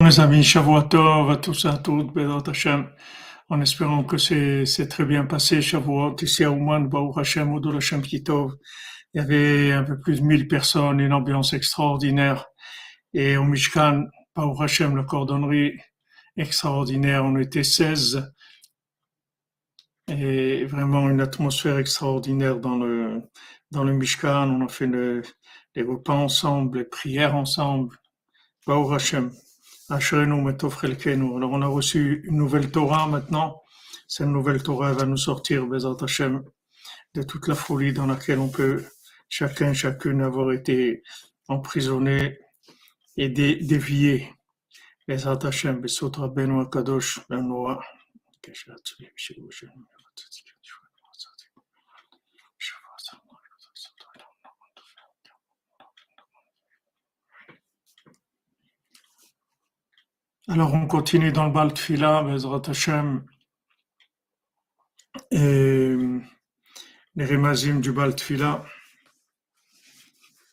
Mes amis, Shavuot à tous et à toutes, Bédat Hashem, en espérant que c'est très bien passé, Shavuot, ici à Ouman, Baruch Hashem, Oudou Hashem Kitov. Il y avait un peu plus de 1000 personnes, une ambiance extraordinaire. Et au Mishkan, Baruch Hashem, la cordonnerie extraordinaire, on était 16. Et vraiment une atmosphère extraordinaire dans le, dans Mishkan. On a fait le, les repas ensemble, les prières ensemble. Baruch Hashem. Alors on a reçu une nouvelle Torah maintenant. Cette nouvelle Torah va nous sortir, Bezat de toute la folie dans laquelle on peut chacun, chacune avoir été emprisonné et dévié. Bezat Hashem, Kadosh. Alors, on continue dans le Bal Tfila, Bezrat Hashem, et les Remazim du Bal.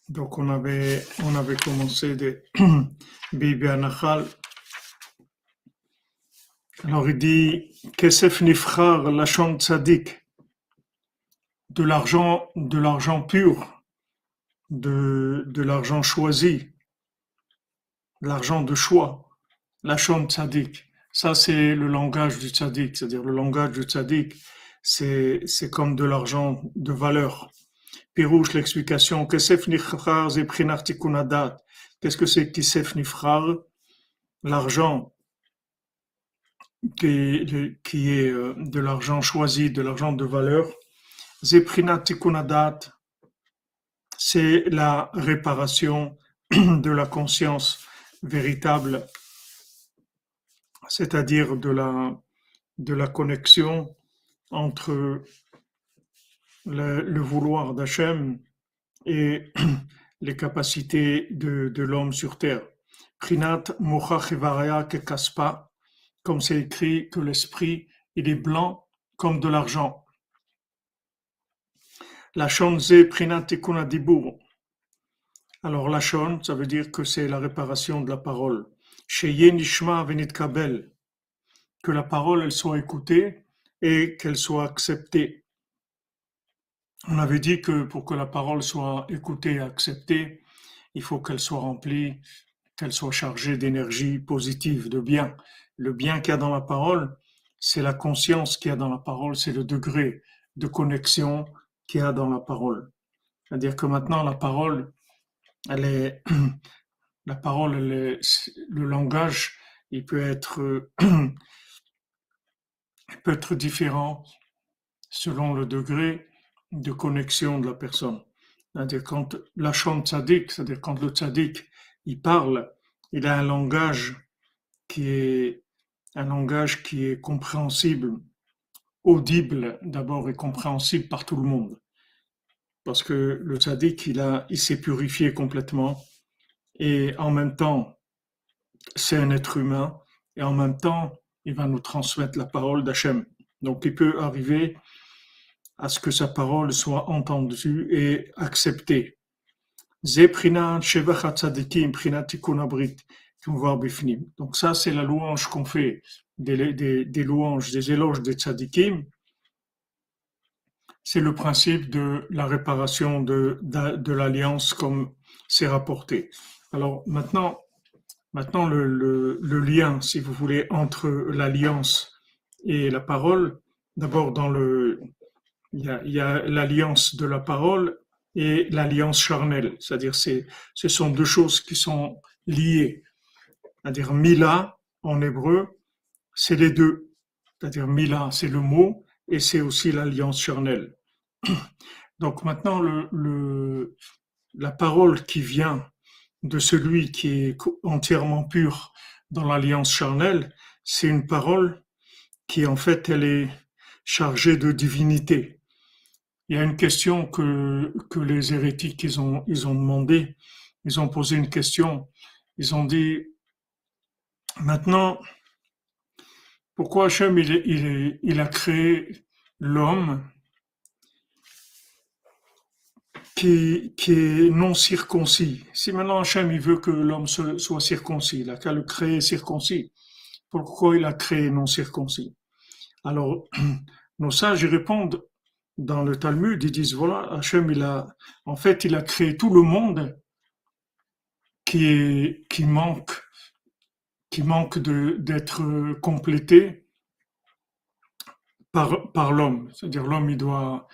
Donc, on avait, on avait commencé des Bibi Anachal. Alors, il dit Kesef Nifrar, Lachon Tzadik, de l'argent, de l'argent pur, de, de l'argent choisi, l'argent de choix Lachon tzaddik. Ça, c'est le langage du tzaddik. C'est-à-dire, le langage du tzaddik, c'est, c'est comme de l'argent de valeur. Pirouche, l'explication. Kesef nifrar Qu'est-ce que c'est kisef nifrar? L'argent qui, qui est euh, de l'argent choisi, de l'argent de valeur. Zeprinatikunadat, c'est la réparation de la conscience véritable c'est-à-dire de la, de la connexion entre le, vouloir d'Hachem et les capacités de, de l'homme sur terre. Prinat Kaspa, comme c'est écrit que l'esprit, il est blanc comme de l'argent. La Shonze Prinat. Alors la ça veut dire que c'est la réparation de la parole que la parole elle soit écoutée et qu'elle soit acceptée. On avait dit que pour que la parole soit écoutée et acceptée, il faut qu'elle soit remplie, qu'elle soit chargée d'énergie positive, de bien. Le bien qu'il y a dans la parole, c'est la conscience qu'il y a dans la parole, c'est le degré de connexion qu'il y a dans la parole. C'est-à-dire que maintenant, la parole, elle est, la parole, le langage, il peut être, peut être différent selon le degré de connexion de la personne. C'est-à-dire quand c'est-à-dire quand le tzaddik, il parle, il a un langage qui est un langage qui est compréhensible, audible d'abord et compréhensible par tout le monde. Parce que le tzaddik, il a, il s'est purifié complètement et en même temps, c'est un être humain, et en même temps, il va nous transmettre la parole d'Hachem. Donc il peut arriver à ce que sa parole soit entendue et acceptée. Donc ça, c'est la louange qu'on fait, des, louanges, des éloges des tzadikim. C'est le principe de la réparation de, de l'alliance comme c'est rapporté. Alors maintenant, maintenant le, lien, si vous voulez, entre l'alliance et la parole, d'abord dans le, il y a, l'alliance de la parole et l'alliance charnelle, c'est-à-dire c'est, ce sont deux choses qui sont liées. C'est-à-dire mila en hébreu, c'est les deux. C'est-à-dire mila, c'est le mot et c'est aussi l'alliance charnelle. Donc maintenant la parole qui vient de celui qui est entièrement pur dans l'alliance charnelle, c'est une parole qui en fait elle est chargée de divinité. Il y a une question que, que les hérétiques ils ont, ils ont demandé, ils ont posé une question, ils ont dit maintenant pourquoi Hachem il, a créé l'homme qui, qui est non circoncis. Si maintenant Hachem il veut que l'homme soit circoncis, il a qu'à le créer circoncis. Pourquoi il a créé non circoncis? Alors, nos sages répondent dans le Talmud, ils disent voilà, Hachem, il a, en fait, il a créé tout le monde qui qui manque, qui manque d'être complété par, par l'homme. C'est-à-dire, l'homme, il doit,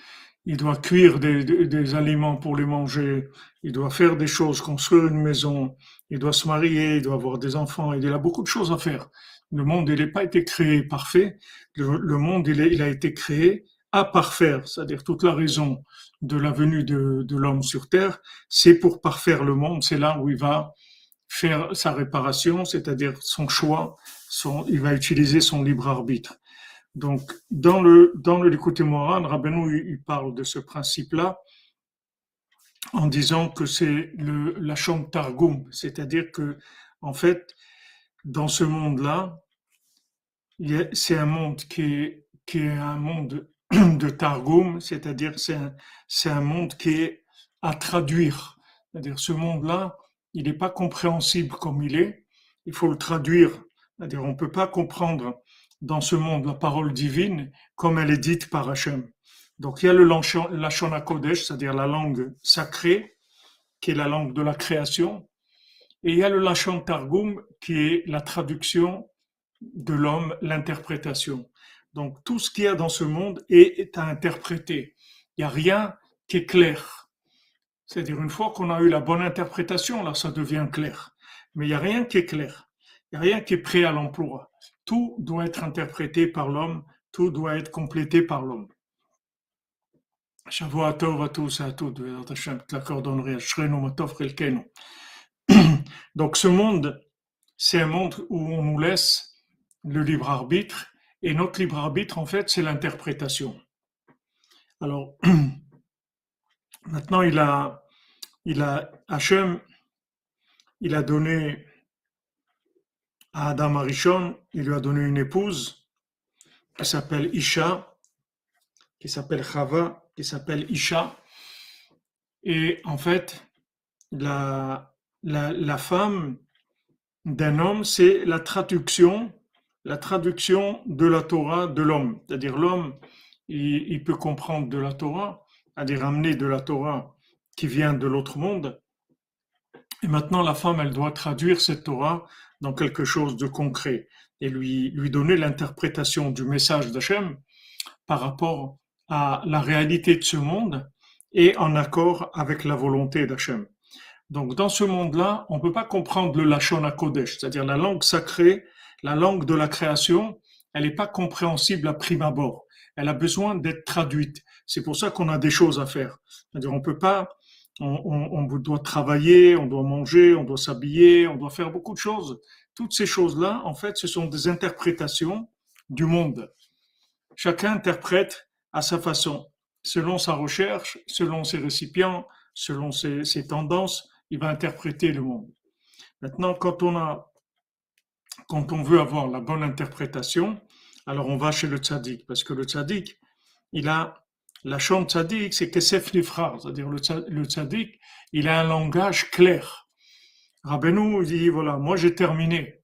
il doit cuire des, des, aliments pour les manger, il doit faire des choses, construire une maison, il doit se marier, il doit avoir des enfants, il a beaucoup de choses à faire. Le monde, il n'a pas été créé parfait. Le, monde, il, il, a été créé à parfaire, c'est-à-dire toute la raison de la venue de, de l'homme sur Terre, c'est pour parfaire le monde. C'est là où il va faire sa réparation, c'est-à-dire son choix, il va utiliser son libre arbitre. Donc, dans le, dans le Moran, Rabbeinu, il parle de ce principe-là en disant que c'est le, la chambre Targum, c'est-à-dire que, en fait, dans ce monde-là, c'est un monde qui est, qui est un monde de Targum, c'est-à-dire c'est un, c'est un monde qui est à traduire. C'est-à-dire ce monde-là, il n'est pas compréhensible comme il est, il faut le traduire. C'est-à-dire on ne peut pas comprendre dans ce monde la parole divine comme elle est dite par Hachem. Donc il y a le Lachon Kodesh, c'est-à-dire la langue sacrée, qui est la langue de la création, et il y a le Lachon Targum, qui est la traduction de l'homme, l'interprétation. Donc tout ce qu'il y a dans ce monde est, à interpréter. Il n'y a rien qui est clair. C'est-à-dire une fois qu'on a eu la bonne interprétation, là ça devient clair. Mais il n'y a rien qui est clair. Il n'y a rien qui est prêt à l'emploi. Tout doit être interprété par l'homme, tout doit être complété par l'homme. à tous et à toutes, Donc ce monde, c'est un monde où on nous laisse le libre arbitre, et notre libre arbitre, en fait, c'est l'interprétation. Alors, maintenant, il a, il a, Hachem, il a donné à Adam Arishon, il lui a donné une épouse qui s'appelle Isha, qui s'appelle Chava, qui s'appelle Isha. Et en fait, la, la, femme d'un homme, c'est la traduction la traduction de la Torah de l'homme. C'est-à-dire l'homme, il, peut comprendre de la Torah, c'est-à-dire amener de la Torah qui vient de l'autre monde. Et maintenant, la femme, elle doit traduire cette Torah dans quelque chose de concret et lui, lui donner l'interprétation du message d'Hachem par rapport à la réalité de ce monde et en accord avec la volonté d'Hachem. Donc, dans ce monde-là, on ne peut pas comprendre le Lachon Kodesh, c'est-à-dire la langue sacrée la langue de la création, elle n'est pas compréhensible à prime abord. Elle a besoin d'être traduite. C'est pour ça qu'on a des choses à faire. C'est-à-dire, on peut pas, on, doit travailler, on doit manger, on doit s'habiller, on doit faire beaucoup de choses. Toutes ces choses-là, en fait, ce sont des interprétations du monde. Chacun interprète à sa façon, selon sa recherche, selon ses récipients, selon ses, ses tendances, il va interpréter le monde. Maintenant, quand on a quand on veut avoir la bonne interprétation, alors on va chez le tzaddik, parce que le tzaddik, il a la chambre tzaddik, c'est kesef nifrar, c'est-à-dire le tzaddik, il a un langage clair. Rabbeinu dit voilà, moi j'ai terminé.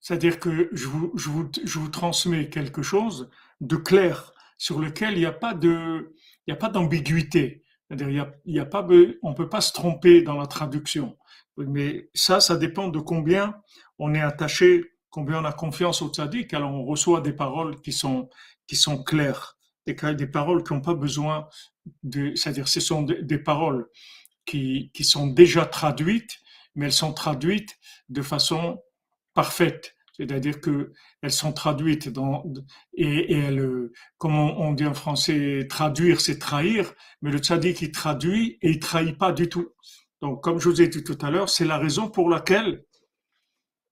C'est-à-dire que je vous, je, vous, je vous, transmets quelque chose de clair sur lequel il n'y a pas d'ambiguïté. C'est-à-dire il y a, il y a pas, on peut pas se tromper dans la traduction. Mais ça, ça dépend de combien on est attaché, combien on a confiance au tzaddik, alors on reçoit des paroles qui sont, qui sont claires, des, paroles qui n'ont pas besoin de, c'est-à-dire ce sont des, paroles qui, qui sont déjà traduites, mais elles sont traduites de façon parfaite. C'est-à-dire que elles sont traduites dans et, elles, comme on, dit en français, traduire c'est trahir, mais le tzaddik il traduit et il trahit pas du tout. Donc, comme je vous ai dit tout à l'heure, c'est la raison pour laquelle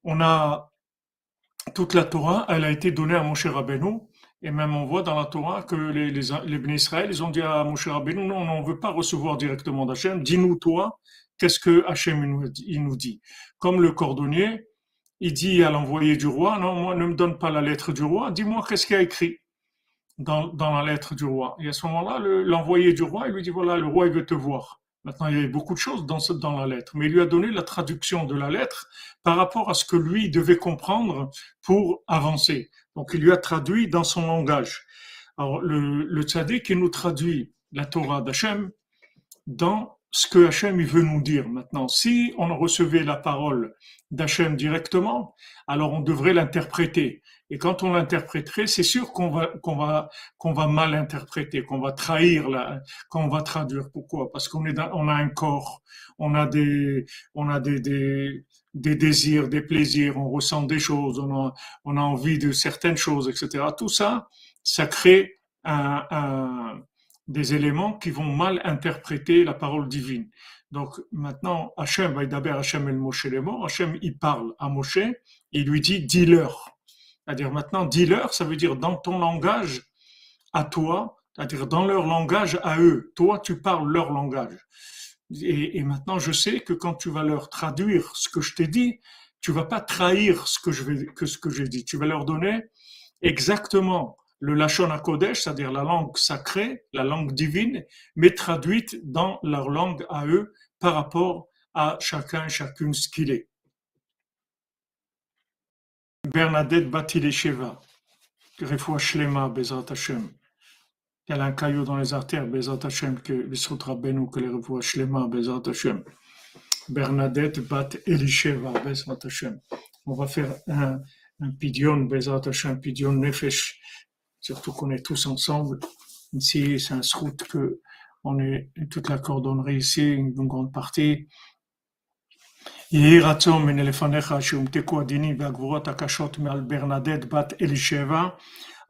on a toute la Torah, elle a été donnée à Moshe Rabbeinu, et même on voit dans la Torah que les, les, les Israël, ils ont dit à Moshe Rabbeinu, non, on ne veut pas recevoir directement d'Hachem, dis-nous toi, qu'est-ce que Hachem il nous dit. Comme le cordonnier, il dit à l'envoyé du roi, non, moi ne me donne pas la lettre du roi, dis-moi qu'est-ce qu'il a écrit. dans, dans la lettre du roi. Et à ce moment-là, l'envoyé du roi, il lui dit, voilà, le roi, il veut te voir. Maintenant, il y avait beaucoup de choses dans, dans la lettre, mais il lui a donné la traduction de la lettre par rapport à ce que lui devait comprendre pour avancer. Donc, il lui a traduit dans son langage. Alors, le, le tzaddik, il nous traduit la Torah d'Hachem dans ce que Hachem il veut nous dire maintenant. Si on recevait la parole d'Hachem directement, alors on devrait l'interpréter. Et quand on l'interpréterait, c'est sûr qu'on va mal interpréter, qu'on va trahir qu'on va traduire. Pourquoi? Parce qu'on a un corps, on a des on a des des désirs, des plaisirs, on ressent des choses, on a, a envie de certaines choses, etc. Tout ça, ça crée des éléments qui vont mal interpréter la parole divine. Donc maintenant, Hachem, d'abord Hachem el Moshe les morts, Hachem il parle à Moshe, il lui dit dis-leur. C'est-à-dire maintenant, dis-leur, ça veut dire dans ton langage à toi, c'est-à-dire dans leur langage à eux. Toi, tu parles leur langage. Et, maintenant, je sais que quand tu vas leur traduire ce que je t'ai dit, tu vas pas trahir ce que je vais, j'ai dit. Tu vas leur donner exactement le Lachon Kodesh, c'est-à-dire la langue sacrée, la langue divine, mais traduite dans leur langue à eux par rapport à chacun et chacune ce qu'il est. Bernadette Batilesheva, Refoua Shlema, Hashem Elle a un caillou dans les artères, Bezat Hashem, que les Benou, que les Refoua Shlema, Bezat Hashem. Bernadette Bat Elisheva, Bezat Hashem. On va faire un, un pidion, Bezat Hashem, pidion Nefesh, surtout qu'on est tous ensemble. Ici, c'est un route que on est toute la cordonnerie ici, une grande partie. יהי רצון מן לפניך שהומתקו הדינים והגבורות הקשות מעל ברנדט בת אלישבע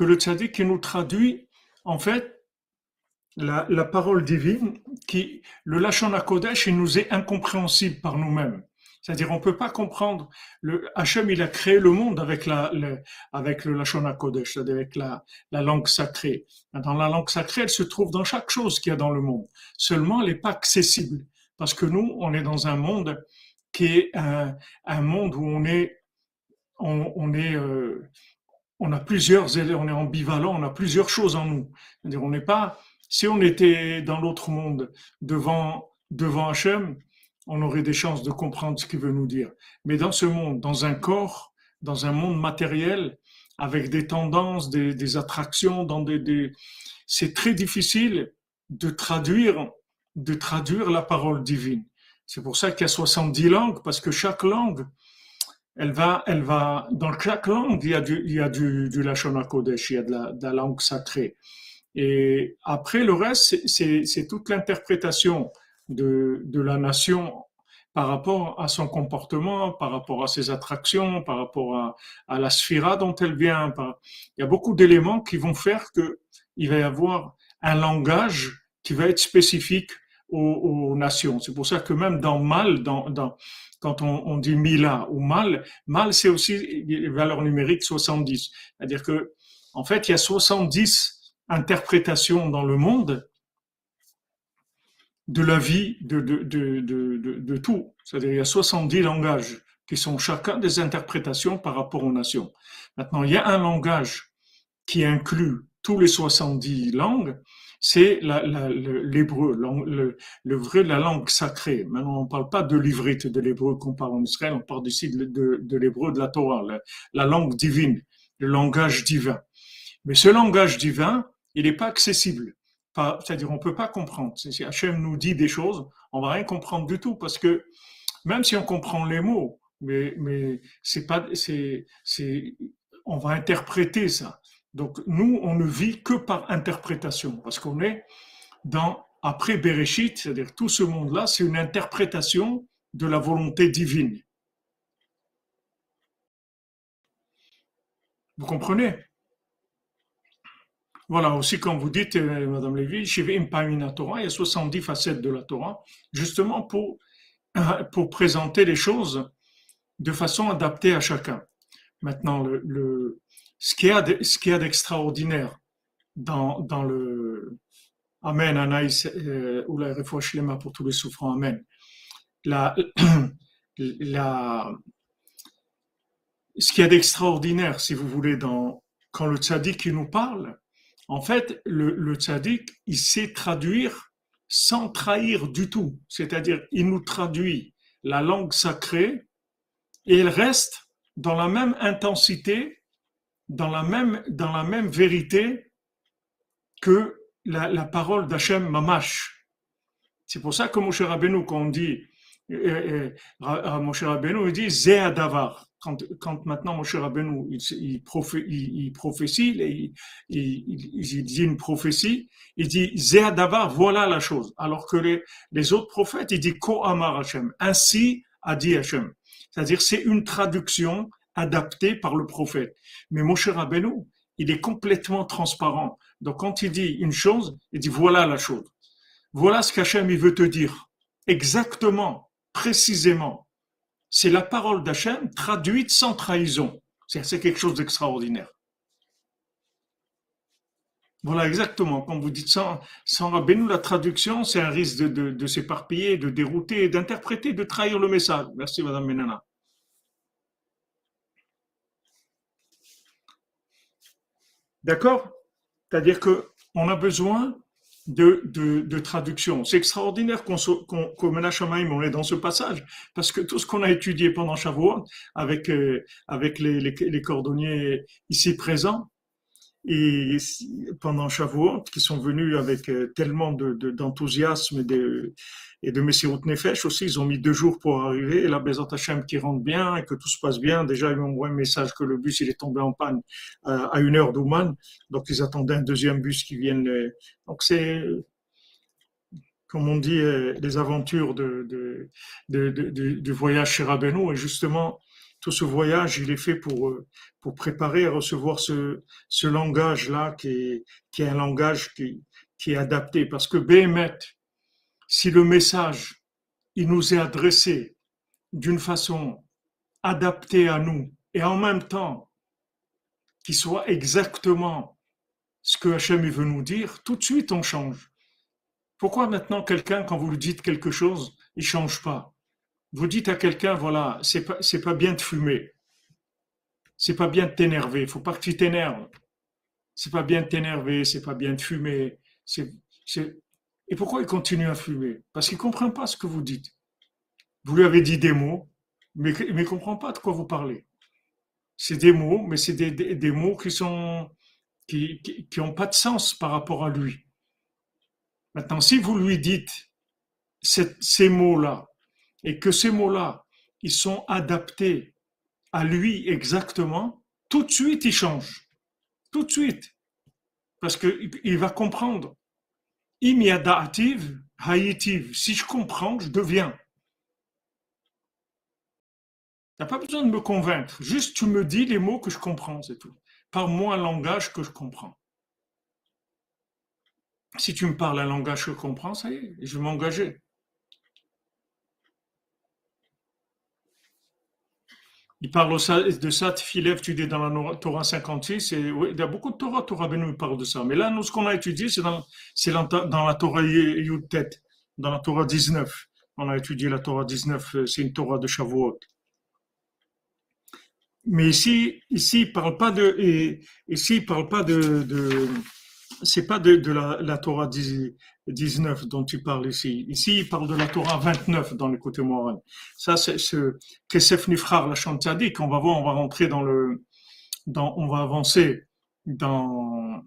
que le tzaddik qui nous traduit, en fait, la, parole divine, qui, le Lachon HaKodesh, il nous est incompréhensible par nous-mêmes. C'est-à-dire, on peut pas comprendre. Le Hachem, il a créé le monde avec la, le, avec le Lachon HaKodesh, c'est-à-dire avec la, la langue sacrée. Dans la langue sacrée, elle se trouve dans chaque chose qu'il y a dans le monde. Seulement, elle n'est pas accessible. Parce que nous, on est dans un monde qui est un, monde où on est, on, on est, euh, on a plusieurs, on est ambivalent, on a plusieurs choses en nous. C'est-à-dire, on n'est pas, si on était dans l'autre monde devant, devant Hachem, on aurait des chances de comprendre ce qu'il veut nous dire. Mais dans ce monde, dans un corps, dans un monde matériel, avec des tendances, des, attractions, dans des, c'est très difficile de traduire, de traduire la parole divine. C'est pour ça qu'il y a 70 langues, parce que chaque langue, elle va, elle va, dans chaque langue, il y a du, il y a du, Kodesh, il y a de la, de la langue sacrée. Et après, le reste, c'est toute l'interprétation de, de la nation par rapport à son comportement, par rapport à ses attractions, par rapport à, à la sphira dont elle vient. Il y a beaucoup d'éléments qui vont faire que il va y avoir un langage qui va être spécifique aux, nations. C'est pour ça que même dans mal, dans, quand on, dit mila ou mal, mal c'est aussi valeur numérique 70. C'est-à-dire que en fait, il y a 70 interprétations dans le monde de la vie de, de, de, de tout. C'est-à-dire il y a 70 langages qui sont chacun des interprétations par rapport aux nations. Maintenant, il y a un langage qui inclut tous les 70 langues, c'est l'hébreu, le, le, vrai, la langue sacrée. Maintenant, on ne parle pas de l'ivrite de l'hébreu qu'on parle en Israël, on parle ici de, de, l'hébreu de la Torah, la, la langue divine, le langage divin. Mais ce langage divin, il n'est pas accessible c'est-à-dire on peut pas comprendre. Si Hachem nous dit des choses, on va rien comprendre du tout parce que même si on comprend les mots, mais mais c'est pas c'est on va interpréter ça. Donc nous on ne vit que par interprétation parce qu'on est dans après Bereshit, c'est-à-dire tout ce monde-là, c'est une interprétation de la volonté divine. Vous comprenez? Voilà, aussi comme vous dites, euh, Madame Lévy, Shivim Pamina Torah, il y a 70 facettes de la Torah, justement pour, présenter les choses de façon adaptée à chacun. Maintenant, le ce qu'il y a d'extraordinaire dans, dans le Amen, Anaïs, ou la Lema pour tous les souffrants, Amen. La, la, ce qu'il y a d'extraordinaire, si vous voulez, dans, quand le tzaddik nous parle, en fait, le, le tzaddik, il sait traduire sans trahir du tout. C'est-à-dire, il nous traduit la langue sacrée et elle reste dans la même intensité, dans la même, dans la même vérité que la, parole d'Hachem Mamash. C'est pour ça que Moshe Rabbeinu, quand on dit, euh, euh, Moshe Rabbeinu, il dit Zéadavar quand, quand maintenant Moshe Rabbeinu il, il, il, prophétie, il, dit une prophétie, il dit Zéadavar, voilà la chose. Alors que les, les autres prophètes, il dit Ko Amar Hashem, ainsi a dit Hashem. C'est-à-dire c'est une traduction adaptée par le prophète. Mais Moshe Rabbeinu, il est complètement transparent. Donc quand il dit une chose, il dit voilà la chose. Voilà ce qu'Hachem veut te dire. Exactement, précisément c'est la parole d'Hachem traduite sans trahison. C'est quelque chose d'extraordinaire. Voilà, exactement. Quand vous dites sans, sans la traduction, c'est un risque de, s'éparpiller, de dérouter, d'interpréter, de trahir le message. Merci, Madame Menana. D'accord? C'est-à-dire qu'on a besoin de, de, traduction. C'est extraordinaire qu'on qu on est dans ce passage, parce que tout ce qu'on a étudié pendant Shavuot, avec, euh, les, les, cordonniers ici présents, et pendant Shavuot, qui sont venus avec euh, tellement d'enthousiasme de, et de, Messirut Nefesh aussi, ils ont mis deux jours pour arriver, et la Bézat Hashem qui rentre bien, et que tout se passe bien. Déjà, ils m'ont envoyé un message que le bus, il est tombé en panne euh, à une heure d'Ouman, donc ils attendaient un deuxième bus qui vienne. Euh, donc c'est, comme on dit, les aventures de, du voyage chez Rabbeinu, et justement, tout ce voyage, il est fait pour, pour préparer à recevoir ce, langage-là qui est, qui un langage qui, qui est adapté. Parce que Béhémet, si le message, il nous est adressé d'une façon adaptée à nous et en même temps qu'il soit exactement ce que Hachem veut nous dire, tout de suite on change. Pourquoi maintenant quelqu'un, quand vous lui dites quelque chose, il change pas? Vous dites à quelqu'un, voilà, c'est pas, c'est pas bien de fumer c'est pas bien de t'énerver. Faut pas que tu t'énerves. C'est pas bien de t'énerver, c'est pas bien de fumer. Et pourquoi il continue à fumer? Parce qu'il comprend pas ce que vous dites. Vous lui avez dit des mots, mais, il comprend pas de quoi vous parlez. C'est des mots, mais c'est des, mots qui sont qui, qui, pas de sens par rapport à lui. Maintenant, si vous lui dites ces mots-là, et que ces mots-là, ils sont adaptés à lui exactement, tout de suite il change. Tout de suite. Parce qu'il va comprendre. Imiadativ, haïtiv. Si je comprends, je deviens. Tu n'as pas besoin de me convaincre. Juste tu me dis les mots que je comprends, c'est tout. Parle-moi un langage que je comprends. Si tu me parles un langage que je comprends, ça y est, je vais m'engager. Il parle de ça, Philève, tu dis dans la Torah 56, et oui, il y a beaucoup de Torah, Torah Benu parle de ça. Mais là, nous, ce qu'on a étudié, c'est dans, la Torah Yud-Tet, dans la Torah 19. On a étudié la Torah 19, euh, c'est une Torah de Shavuot. Mais ici, ici, il parle pas de, ici, il parle pas de c'est pas de, de la, la, Torah 19 dont tu parles ici. Ici, il parle de la Torah 29 dans le côté moral. Ça, c'est ce Kesef Nifrar, la dit qu'on va voir, on va rentrer dans le, dans, on va avancer dans,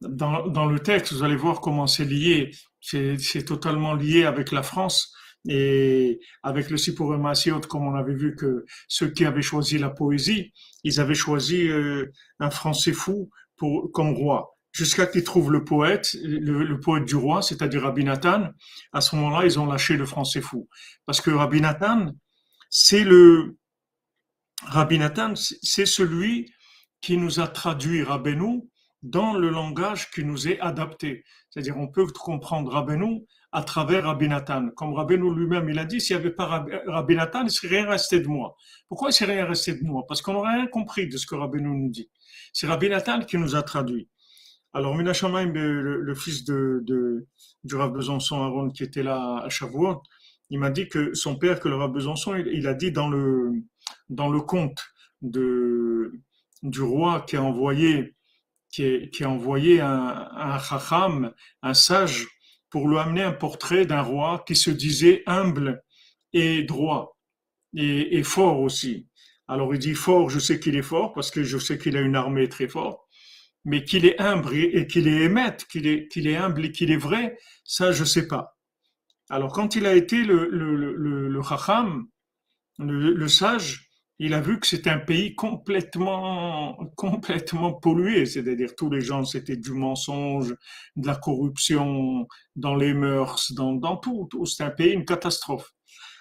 dans, dans le texte. Vous allez voir comment c'est lié. C'est totalement lié avec la France et avec le Sipur Maasiot, comme on avait vu que ceux qui avaient choisi la poésie, ils avaient choisi euh, un français fou pour, comme roi jusqu'à qu'ils trouvent le poète, le, poète du roi, c'est-à-dire Rabbi Nathan. À ce moment-là, ils ont lâché le français fou. Parce que Rabbi Nathan, c'est le, Rabbi Nathan, c'est celui qui nous a traduit Rabbeinu dans le langage qui nous est adapté. C'est-à-dire, on peut comprendre Rabbeinu à travers Rabbi Nathan. Comme Rabbeinu lui-même, il a dit, s'il n'y avait pas Rabbi Nathan, il ne serait rien resté de moi. Pourquoi il ne serait rien resté de moi? Parce qu'on n'aurait rien compris de ce que Rabbeinu nous dit. C'est Rabbi Nathan qui nous a traduit. Alors, Minashamaim, le, le fils de, de, du Rav Besançon Aaron, qui était là à Shavuot, il m'a dit que son père, que le Rav Besançon, il, a dit dans le, dans le conte de, du roi qui a envoyé, qui, qui a envoyé un, un chacham, un sage, pour lui amener un portrait d'un roi qui se disait humble et droit et, et fort aussi. Alors il dit fort, je sais qu'il est fort parce que je sais qu'il a une armée très forte mais qu'il est humble et qu'il est émette, qu'il est, humble et qu'il est vrai, ça je sais pas. Alors quand il a été le, le, le, sage, il a vu que c'était un pays complètement, complètement pollué, c'est-à-dire tous les gens c'était du mensonge, de la corruption, dans les mœurs, dans, tout, tout. c'est un pays, une catastrophe.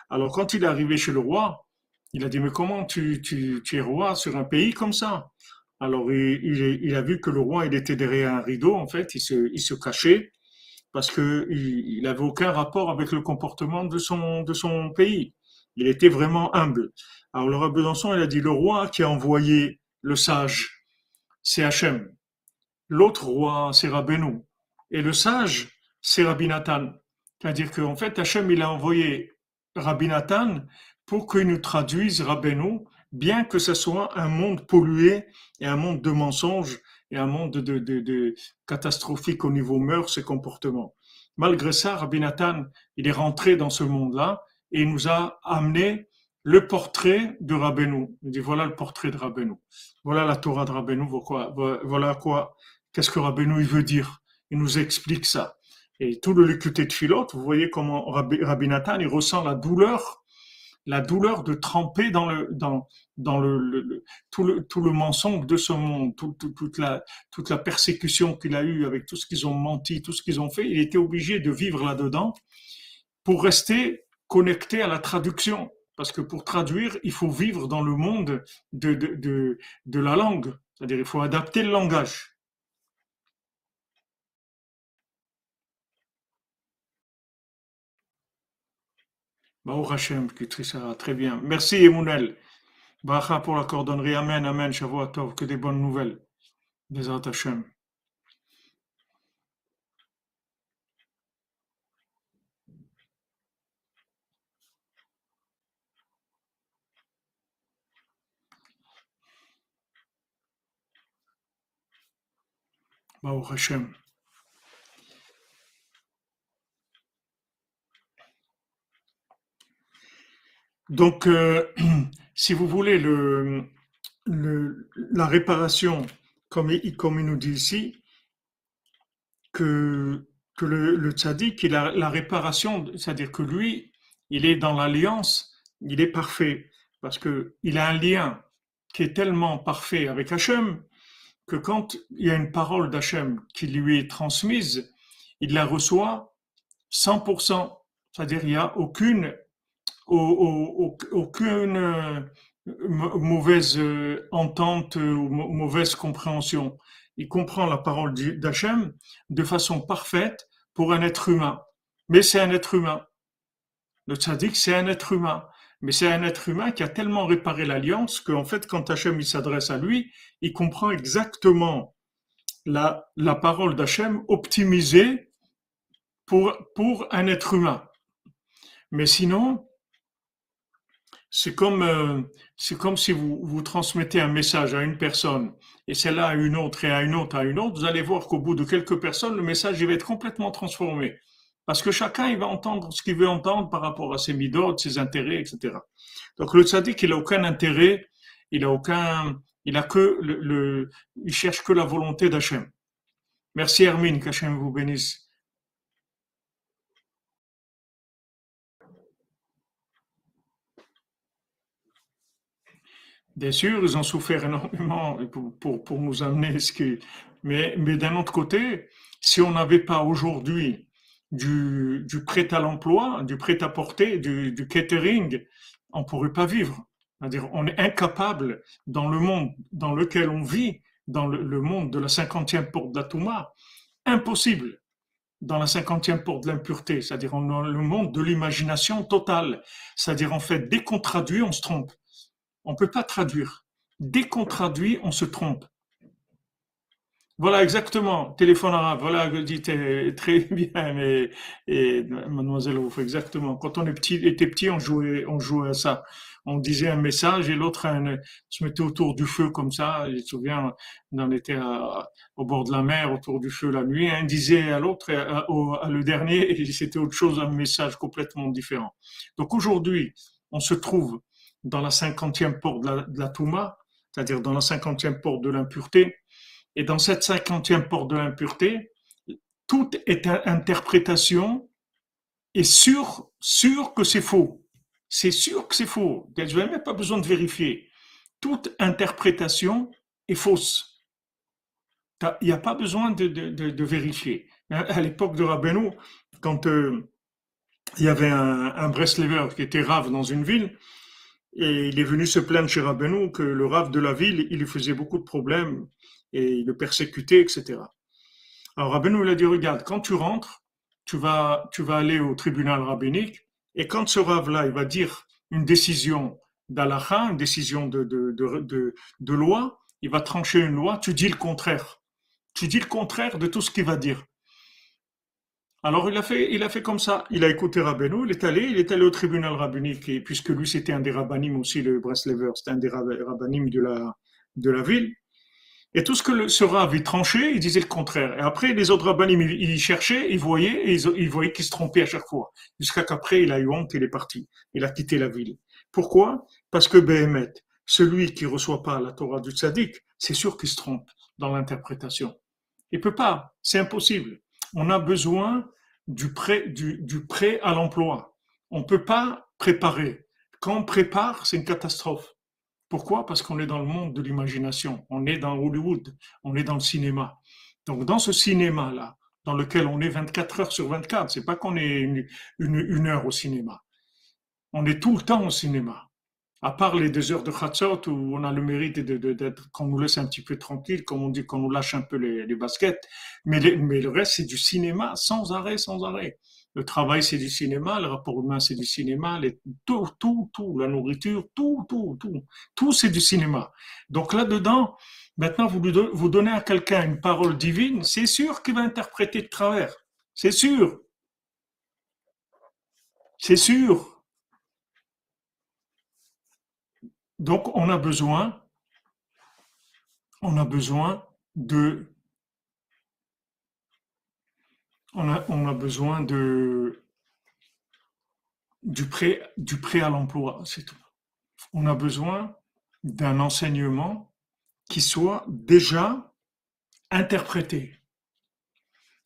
Alors quand il est arrivé chez le roi, il a dit mais comment tu es roi sur un pays comme ça? Alors, il, a vu que le roi, il était derrière un rideau, en fait, il se, cachait parce qu'il n'avait aucun rapport avec le comportement de son, pays. Il était vraiment humble. Alors, le roi Besançon, il a dit, le roi qui a envoyé le sage, c'est Hachem. L'autre roi, c'est Rabbeinu. Et le sage, c'est Rabbi Nathan. C'est-à-dire qu'en fait, Hachem, il a envoyé Rabbi Nathan pour qu'il nous traduise Rabbeinu bien que ce soit un monde pollué et un monde de mensonges et un monde de, catastrophique au niveau mœurs et comportements. Malgré ça, Rabbi Nathan, il est rentré dans ce monde-là et il nous a amené le portrait de Rabbeinu. Il dit voilà le portrait de Rabbeinu. Voilà la Torah de Rabbeinu. Voilà quoi. Qu'est-ce que Rabbeinu il veut dire? Il nous explique ça. Et tout le Likuté de Philote, vous voyez comment Rabbi Nathan, il ressent la douleur la douleur de tremper dans le dans dans le, tout le tout le mensonge de ce monde, toute la toute la persécution qu'il a eue avec tout ce qu'ils ont menti, tout ce qu'ils ont fait, il était obligé de vivre là-dedans pour rester connecté à la traduction. Parce que pour traduire, il faut vivre dans le monde de, de, de, de la langue. C'est-à-dire, il faut adapter le langage. Baruch Hashem, très bien. Merci Emunel. Bacha pour la cordonnerie. Amen, Amen. Shavuot que des bonnes nouvelles. Bezat Hashem. Hashem. Donc, euh, si vous voulez, le, la réparation, comme, il nous dit ici, que, le, le tzaddik, a la réparation, c'est-à-dire que lui, il est dans l'alliance, il est parfait, parce qu'il a un lien qui est tellement parfait avec Hachem, que quand il y a une parole d'Hachem qui lui est transmise, il la reçoit 100%. C'est-à-dire, il n'y a aucune aucune euh, mauvaise euh, entente ou mauvaise compréhension. Il comprend la parole d'Hachem de façon parfaite pour un être humain. Mais c'est un être humain. Le tzaddik, c'est un être humain. Mais c'est un être humain qui a tellement réparé l'alliance qu'en fait, quand Hachem s'adresse à lui, il comprend exactement la, la parole d'Hachem optimisée pour, pour un être humain. Mais sinon, c'est comme, euh, c'est comme si vous, vous transmettez un message à une personne et celle-là à une autre et à une autre à une autre. Vous allez voir qu'au bout de quelques personnes, le message il va être complètement transformé. Parce que chacun il va entendre ce qu'il veut entendre par rapport à ses midotes, ses intérêts, etc. Donc le tzaddik, il a aucun intérêt, il a aucun, il a que le, le il cherche que la volonté d'Hachem. Merci Hermine, qu'Hachem vous bénisse. Bien sûr, ils ont souffert énormément pour, pour, nous amener ce qui. Mais, mais d'un autre côté, si on n'avait pas aujourd'hui du, du prêt à l'emploi, du prêt à porter, du, du catering, on ne pourrait pas vivre. C'est-à-dire, on est incapable dans le monde dans lequel on vit dans le, monde de la cinquantième porte d'Atouma, impossible dans la cinquantième porte de l'impureté, c'est-à-dire dans le monde de l'imagination totale. C'est-à-dire, en fait, dès qu'on traduit, on se trompe. On ne peut pas traduire. Dès qu'on traduit, on se trompe. Voilà, exactement. Téléphone arabe. Voilà, vous dites très bien, mais, et, mademoiselle Ouf, exactement. Quand on était petit, on jouait, on jouait à ça. On disait un message et l'autre se mettait autour du feu comme ça. Je me souviens, on était au bord de la mer, autour du feu la nuit. Un disait à l'autre, à, le dernier, et c'était autre chose, un message complètement différent. Donc aujourd'hui, on se trouve dans la cinquantième porte de la, de Touma, c'est-à-dire dans la cinquantième porte de l'impureté et dans cette cinquantième porte de l'impureté, toute interprétation est sûr, sûr que c'est faux. C'est sûr que c'est faux. Je n'ai même pas besoin de vérifier. Toute interprétation est fausse. Il n'y a pas besoin de, vérifier. À l'époque de Rabbeinu, quand euh, il y avait un, un Breslever qui était rave dans une ville, et il est venu se plaindre chez Rabbeinu que le rave de la ville, il lui faisait beaucoup de problèmes et il le persécutait, etc. Alors Rabbeinu lui a dit, regarde, quand tu rentres, tu vas, tu vas aller au tribunal rabbinique, et quand ce rave-là, il va dire une décision d'Alaha, une décision de, de, de, de, loi, il va trancher une loi, tu dis le contraire. Tu dis le contraire de tout ce qu'il va dire. Alors il a fait, il a fait comme ça. Il a écouté Rabbeinu, il est allé, il est allé au tribunal rabbinique, et puisque lui c'était un des rabbinim aussi, le Breslever, c'était un des rabbinim de la, de la ville. Et tout ce que le, ce Rav il tranchait, il disait le contraire. Et après, les autres rabbinim, ils, cherchaient, ils voyaient, et ils, voyaient qu'ils se trompaient à chaque fois. Jusqu'à qu'après, il a eu honte, il est parti. Il a quitté la ville. Pourquoi? Parce que Behemet, celui qui reçoit pas la Torah du tzaddik, c'est sûr qu'il se trompe dans l'interprétation. Il peut pas, c'est impossible. On a besoin du prêt, du, du prêt à l'emploi. On peut pas préparer. Quand on prépare, c'est une catastrophe. Pourquoi? Parce qu'on est dans le monde de l'imagination, on est dans Hollywood, on est dans le cinéma. Donc dans ce cinéma-là, dans lequel on est 24 heures sur 24, c'est pas qu'on est une, heure au cinéma. On est tout le temps au cinéma. À part les deux heures de Khatsot où on a le mérite d'être, qu'on nous laisse un petit peu tranquille, comme on dit, qu'on nous lâche un peu les, baskets. Mais, mais le reste, c'est du cinéma sans arrêt, sans arrêt. Le travail, c'est du cinéma, le rapport humain, c'est du cinéma, tout, tout, tout, la nourriture, tout, tout, tout, tout, c'est du cinéma. Donc là-dedans, maintenant, vous, vous donnez à quelqu'un une parole divine, c'est sûr qu'il va interpréter de travers. C'est sûr. C'est sûr. Donc, on a besoin, on a besoin de on a, besoin de, du, prêt, du prêt à l'emploi, c'est tout. On a besoin d'un enseignement qui soit déjà interprété.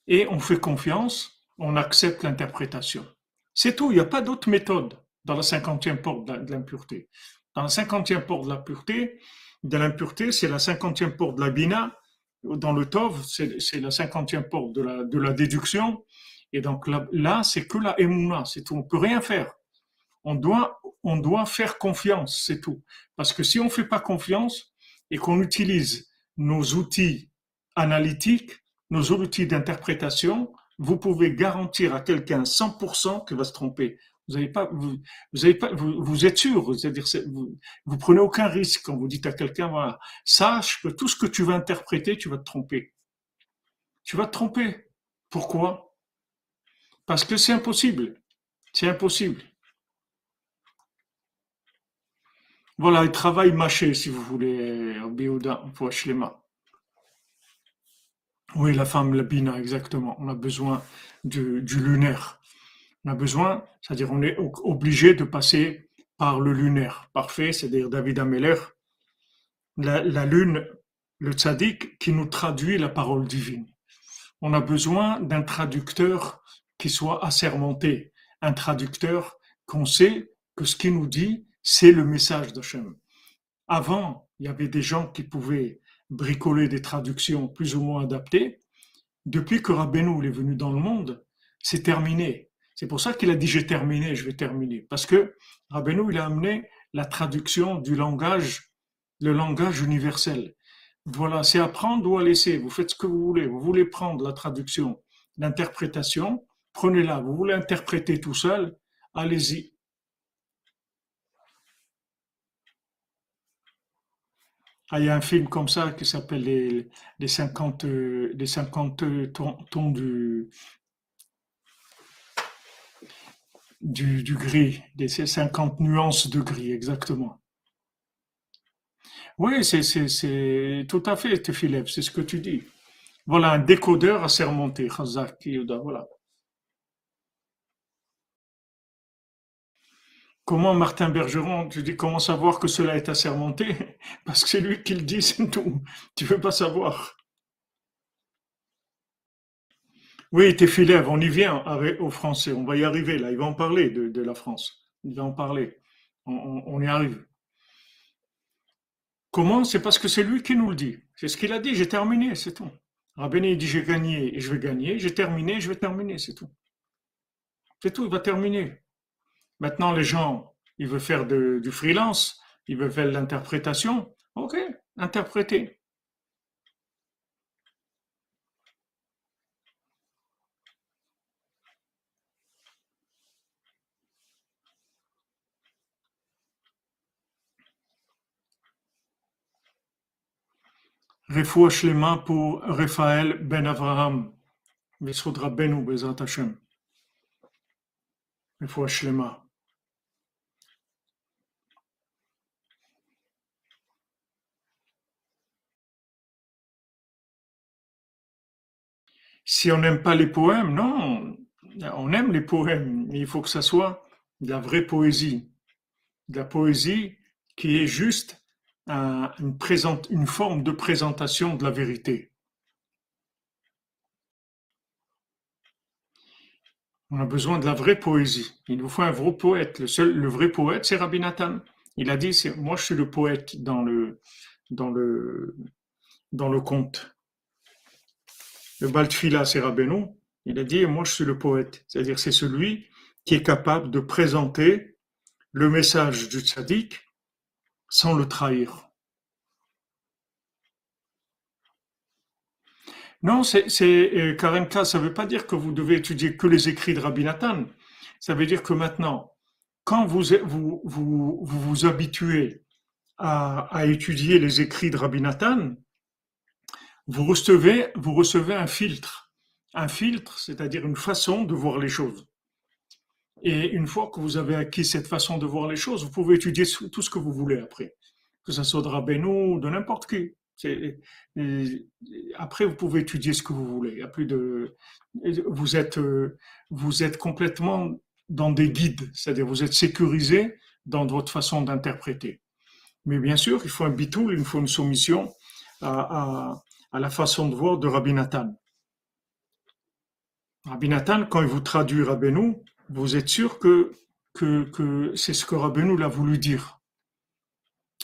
Et on fait confiance, on accepte l'interprétation. C'est tout, il n'y a pas d'autre méthode dans la cinquantième porte de l'impureté. Dans la cinquantième porte de la pureté, de l'impureté, c'est la cinquantième porte de la bina, dans le Tov, c'est la cinquantième porte de la, de la déduction. Et donc là, c'est que la Emouna, c'est tout. On peut rien faire. On doit, faire confiance, c'est tout. Parce que si on fait pas confiance et qu'on utilise nos outils analytiques, nos outils d'interprétation, vous pouvez garantir à quelqu'un 100% qu'il va se tromper. Vous avez pas, vous, pas, vous, êtes sûr, c'est-à-dire, vous, vous prenez aucun risque quand vous dites à quelqu'un, voilà, sache que tout ce que tu vas interpréter, tu vas te tromper. Tu vas te tromper. Pourquoi? Parce que c'est impossible. C'est impossible. Voilà, il travaille mâché, si vous voulez, au Béouda, pour Shlema. Oui, la femme, la bina, exactement. On a besoin du lunaire. On a besoin, c'est-à-dire on est obligé de passer par le lunaire parfait, c'est-à-dire David Ameller, la, lune, le tzaddik qui nous traduit la parole divine. On a besoin d'un traducteur qui soit assermenté, un traducteur qu'on sait que ce qu'il nous dit, c'est le message d'Hachem. Avant, il y avait des gens qui pouvaient bricoler des traductions plus ou moins adaptées. Depuis que Rabbeinu est venu dans le monde, c'est terminé. C'est pour ça qu'il a dit j'ai terminé, je vais terminer. Parce que Rabbeinu, il a amené la traduction du langage, le langage universel. Voilà, c'est à prendre ou à laisser. Vous faites ce que vous voulez. Vous voulez prendre la traduction, l'interprétation, prenez-la. Vous voulez interpréter tout seul, allez-y. Ah, il y a un film comme ça qui s'appelle les, les 50, euh, les 50 tons, tons du, du, gris, les 50 nuances de gris, exactement. Oui, c'est tout à fait, Tefilep, c'est ce que tu dis. Voilà un décodeur à sermonter, voilà. Comment Martin Bergeron, tu dis comment savoir que cela est assermenté? Parce que c'est lui qui le dit, c'est tout. Tu veux pas savoir. Oui, Tefilep, on y vient aux Français, on va y arriver là, il va en parler de, la France. Il va en parler. On, y arrive. Comment? C'est parce que c'est lui qui nous le dit. C'est ce qu'il a dit, j'ai terminé, c'est tout. Rabbeinu dit j'ai gagné et je vais gagner, j'ai terminé, je vais terminer, c'est tout. C'est tout, il va terminer. Maintenant, les gens, ils veulent faire du freelance, ils veulent faire de l'interprétation. Ok, interpréter. Refoua Shlema pour Raphaël Ben Avraham. Besodra Benu Bezat Hashem. Refoua Shlema. Si on n'aime pas les poèmes, non, on aime les poèmes, mais il faut que ça soit de la vraie poésie. De la poésie qui est juste un- une, une forme de présentation de la vérité. On a besoin de la vraie poésie. Il nous faut un vrai poète. Le seul, le vrai poète, c'est Rabbi Nathan. Il a dit, moi je suis le poète dans le, dans le, dans le conte. Le Baltfila, c'est Rabbeinu. Il a dit, moi je suis le poète. C'est-à-dire, c'est celui qui est capable de présenter le message du tzaddik sans le trahir. Non, c'est, euh, Karenka, ça ne veut pas dire que vous devez étudier que les écrits de Rabbi Nathan. Ça veut dire que maintenant, quand vous vous, vous, vous, vous habituez à, à étudier les écrits de Rabbi Nathan, vous recevez, vous recevez un filtre. Un filtre, c'est-à-dire une façon de voir les choses. Et une fois que vous avez acquis cette façon de voir les choses, vous pouvez étudier tout ce que vous voulez après. Que ce soit de Rabbeinu de n'importe qui. Après, vous pouvez étudier ce que vous voulez. Il y a plus de, vous êtes, euh, vous êtes complètement dans des guides, c'est-à-dire vous êtes sécurisé dans votre façon d'interpréter. Mais bien sûr, il faut un bitoul, il faut une soumission à, à- à la façon de voir de Rabbi Nathan. Rabbi Nathan, quand il vous traduit Rabbeinu, vous êtes sûr que, que, que c'est ce que Rabbeinu l'a voulu dire?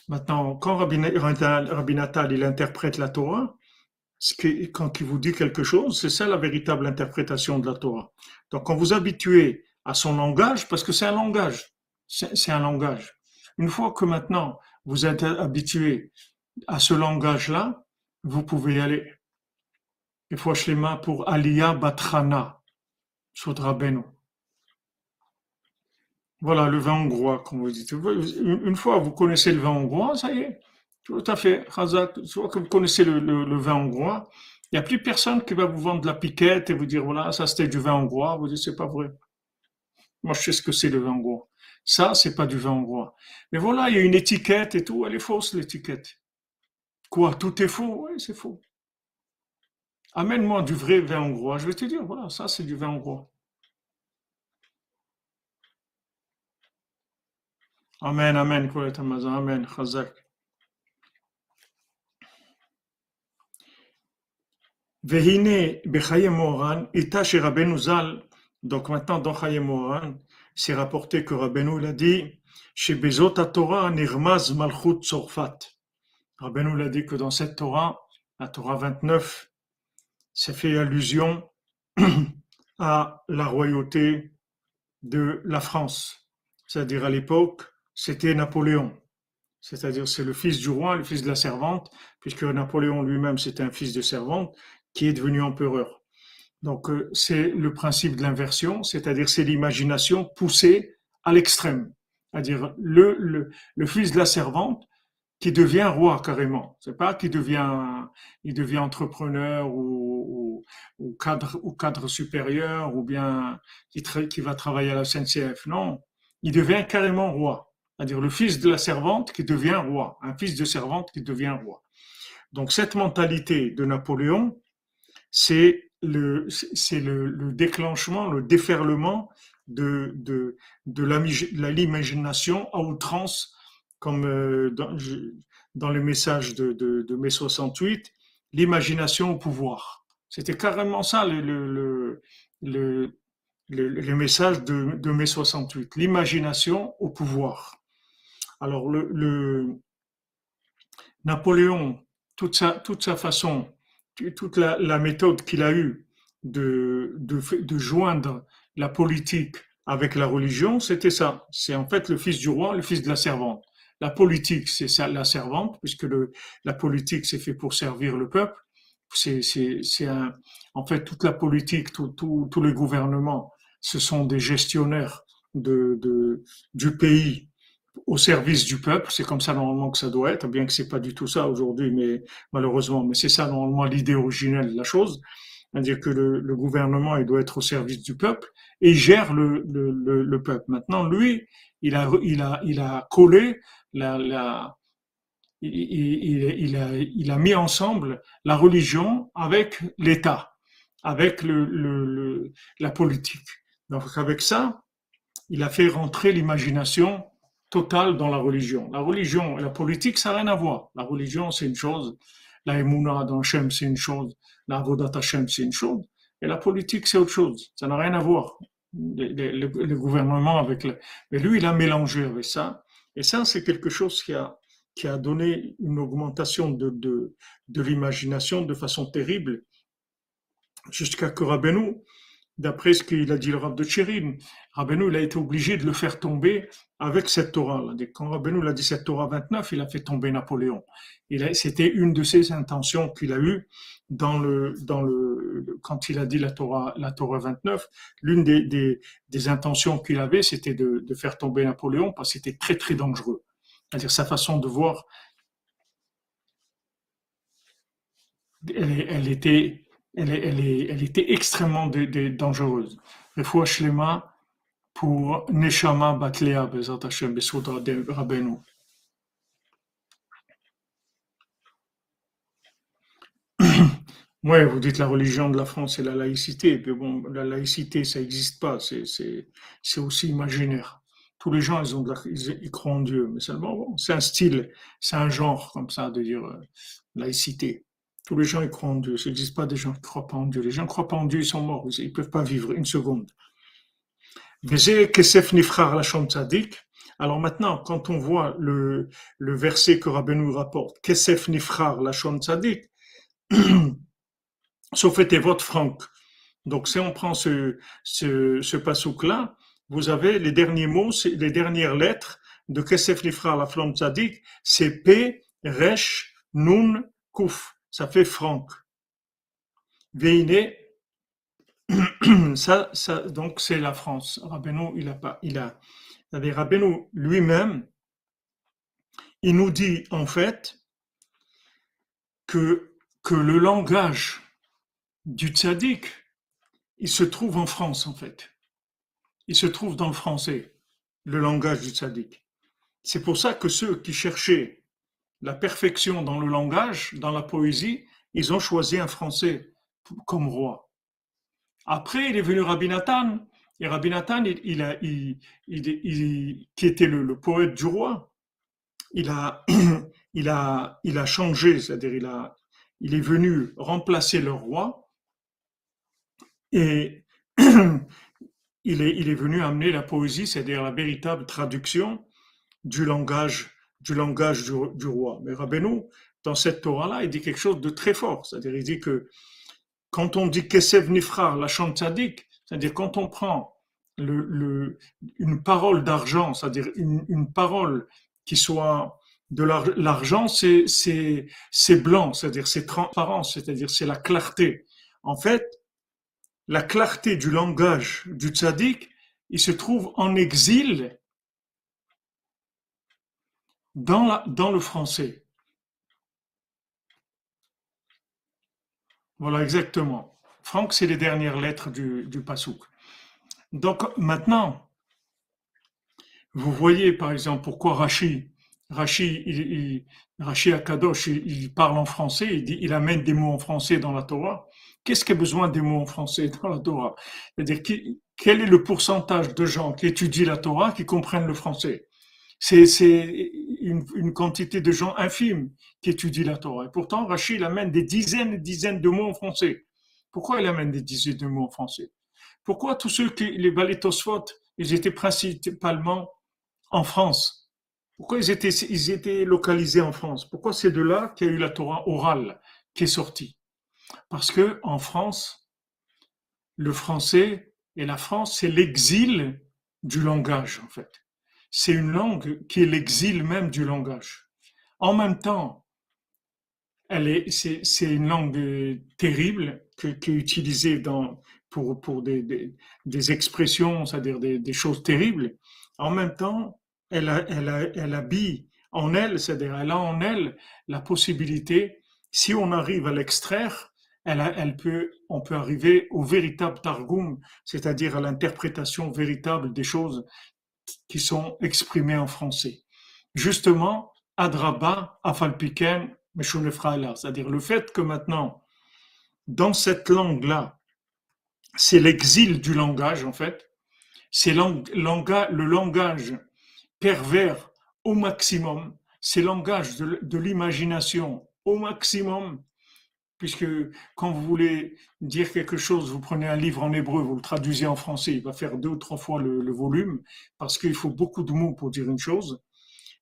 Maintenant, quand Rabbi, Rabbi il interprète la Torah, ce qui- quand il vous dit quelque chose, c'est ça la véritable interprétation de la Torah. Donc, quand vous habituez à son langage, parce que c'est un langage, c'est un langage. Une fois que maintenant vous êtes habitué à ce langage-là, vous pouvez y aller. Les mains pour Aliyah Batrana, Sodra Beno. Voilà, le vin hongrois, comme vous dites. Une fois vous connaissez le vin hongrois, ça y est, tout à fait. Razak, une fois que vous connaissez le, vin hongrois, il n'y a plus personne qui va vous vendre la piquette et vous dire, voilà, ça c'était du vin hongrois. Vous dites, c'est pas vrai. Moi, je sais ce que c'est le vin hongrois. Ça, c'est pas du vin hongrois. Mais voilà, il y a une étiquette et tout, elle est fausse, l'étiquette. Quoi, tout est faux? Oui, c'est faux. Amène-moi du vrai vin hongrois. Je vais te dire, voilà, ça c'est du vin hongrois. Amen, amen, Hamazon, amen, Chazak. Vehine Bechaye Moran, Ita chez Zal. Donc maintenant, dans Chaye Moran, c'est rapporté que Rabbeinu l'a dit, chez Bezot Torah, Nirmaz Malchut Tzorfat. Rabbeinu l'a dit que dans cette Torah, la Torah 29, ça fait allusion à la royauté de la France. C'est-à-dire à l'époque, c'était Napoléon. c'est-à-dire c'est le fils du roi, le fils de la servante, puisque Napoléon lui-même c'était un fils de servante qui est devenu empereur. Donc euh, c'est le principe de l'inversion, c'est-à-dire c'est l'imagination poussée à l'extrême, c'est-à-dire le, le, fils de la servante qui devient roi carrément. C'est pas qui devient, devient entrepreneur ou, ou, ou, cadre ou cadre supérieur ou bien qui, qui va travailler à la SNCF. Non, il devient carrément roi c'est-à-dire le fils de la servante qui devient roi, un fils de servante qui devient roi. Donc cette mentalité de Napoléon, c'est le, c'est le, déclenchement, le déferlement de, de, de l'imagination à outrance, comme euh, dans, dans les messages de, de, de mai 68, l'imagination au pouvoir. C'était carrément ça le, le, le, le, message de, de mai 68, l'imagination au pouvoir. Alors, le, Napoléon, toute sa, toute sa façon, toute la, méthode qu'il a eue de, de, joindre la politique avec la religion, c'était ça. C'est en fait le fils du roi, le fils de la servante. La politique, c'est la servante, puisque le, la politique, c'est fait pour servir le peuple. C'est, en fait, toute la politique, tous les gouvernements, ce sont des gestionnaires de, de, du pays au service du peuple. C'est comme ça normalement que ça doit être, bien que c'est pas du tout ça aujourd'hui, mais malheureusement, mais c'est ça normalement l'idée originelle de la chose, c'est-à-dire que le, le, gouvernement il doit être au service du peuple et gère le, le, le, peuple. Maintenant, lui, il a, il a, il a collé la, la il, il, il, a, il a mis ensemble la religion avec l'État, avec le, le, la politique. Donc avec ça, il a fait rentrer l'imagination totale dans la religion. La religion et la politique, ça n'a rien à voir. La religion, c'est une chose. La Emouna dans Hachem, c'est une chose. La Avodat Hashem, c'est une chose. Et la politique, c'est autre chose. Ça n'a rien à voir. Le, gouvernement avec le... Mais lui, il a mélangé avec ça. Et ça, c'est quelque chose qui a, qui a donné une augmentation de, de, de l'imagination de façon terrible jusqu'à que d'après ce qu'il a dit le Rav de Tchérim, Rabbeinu, il a été obligé de le faire tomber avec cette Torah. Quand Rabbeinu a dit cette Torah 29, il a fait tomber Napoléon. C'était une de ses intentions qu'il a eues dans le, dans le, quand il a dit la Torah, la Torah 29. L'une des, des, des, intentions qu'il avait, c'était de, de, faire tomber Napoléon parce que c'était très, très dangereux. C'est-à-dire sa façon de voir, elle, elle était, elle, était extrêmement dangereuse. Le fois Shlema, pour Neshama Batlea Bezat Hashem Besoudra de Rabbeinu. Oui, vous dites la religion de la France et la laïcité, mais bon, la laïcité, ça n'existe pas, c'est aussi imaginaire. Tous les gens, ils, croient en Dieu, mais seulement, c'est un style, c'est un genre comme ça de dire euh, laïcité. Tous les gens, ils croient en Dieu. Ça n'existe pas des gens qui ne croient pas en Dieu. Les gens ne croient pas en Dieu, ils sont morts. Ils ne peuvent pas vivre une seconde. Alors maintenant, quand on voit le, le verset que Rabbeinu rapporte, Kesef Nifrar Lachon Tzadik, sauf et votre Franck. Donc si on prend ce, ce, ce pasouk-là, vous avez les derniers mots, les dernières lettres de Kesef Nifrar Lachon Tzadik, c'est P, Resh, Nun, Kuf. Ça fait Franck. Veine ça, ça, donc c'est la France. Rabbeinu, il a pas, il a, Rabbeinu lui-même, il nous dit en fait que, que le langage du tzaddik, il se trouve en France en fait. Il se trouve dans le français, le langage du tzaddik. C'est pour ça que ceux qui cherchaient la perfection dans le langage, dans la poésie, ils ont choisi un français comme roi. Après, il est venu Rabbi Nathan, et Rabbi Nathan, il, a, il, il, qui était le, poète du roi, il a, il a, il a changé, c'est-à-dire il, il est venu remplacer le roi, et il est, il est venu amener la poésie, c'est-à-dire la véritable traduction du langage, du langage du, roi. Mais Rabbeinu, dans cette Torah-là, il dit quelque chose de très fort, c'est-à-dire il dit que quand on dit Kesev Nifra, la Tzadik, c'est-à-dire quand on prend une parole d'argent, c'est-à-dire une, parole qui soit de l'argent, c'est blanc, c'est-à-dire c'est transparent, c'est-à-dire c'est la clarté. En fait, la clarté du langage du tzaddik, il se trouve en exil dans, le français. Voilà, exactement. Franck, c'est les dernières lettres du, du Passouk. Donc maintenant, vous voyez par exemple pourquoi Rachi, Rachi, il, Akadosh, il, parle en français, il, amène des mots en français dans la Torah. Qu'est-ce qui a besoin des mots en français dans la Torah? C'est-à-dire, quel est le pourcentage de gens qui étudient la Torah qui comprennent le français? C'est une, une, quantité de gens infime qui étudient la Torah. Et pourtant, Rachid amène des dizaines et dizaines de mots en français. Pourquoi il amène des dizaines de mots en français? Pourquoi tous ceux qui, les Balétosphot, ils étaient principalement en France? Pourquoi ils étaient, ils étaient localisés en France? Pourquoi c'est de là qu'il y a eu la Torah orale qui est sortie? Parce que en France, le français et la France, c'est l'exil du langage, en fait. C'est une langue qui est l'exil même du langage. En même temps, elle est, c'est, c'est une langue terrible qui est utilisée dans, pour, pour des, des, expressions, c'est-à-dire des, des, choses terribles. En même temps, elle, a, elle, elle habille en elle, c'est-à-dire elle a en elle la possibilité, si on arrive à l'extraire, elle, elle peut, on peut arriver au véritable targum, c'est-à-dire à, l'interprétation véritable des choses qui sont exprimées en français. Justement, adraba, afalpiken, là, c'est-à-dire le fait que maintenant, dans cette langue-là, c'est l'exil du langage en fait, c'est le langage pervers au maximum, c'est le langage de l'imagination au maximum, puisque quand vous voulez dire quelque chose, vous prenez un livre en hébreu, vous le traduisez en français, il va faire deux ou trois fois le, volume, parce qu'il faut beaucoup de mots pour dire une chose.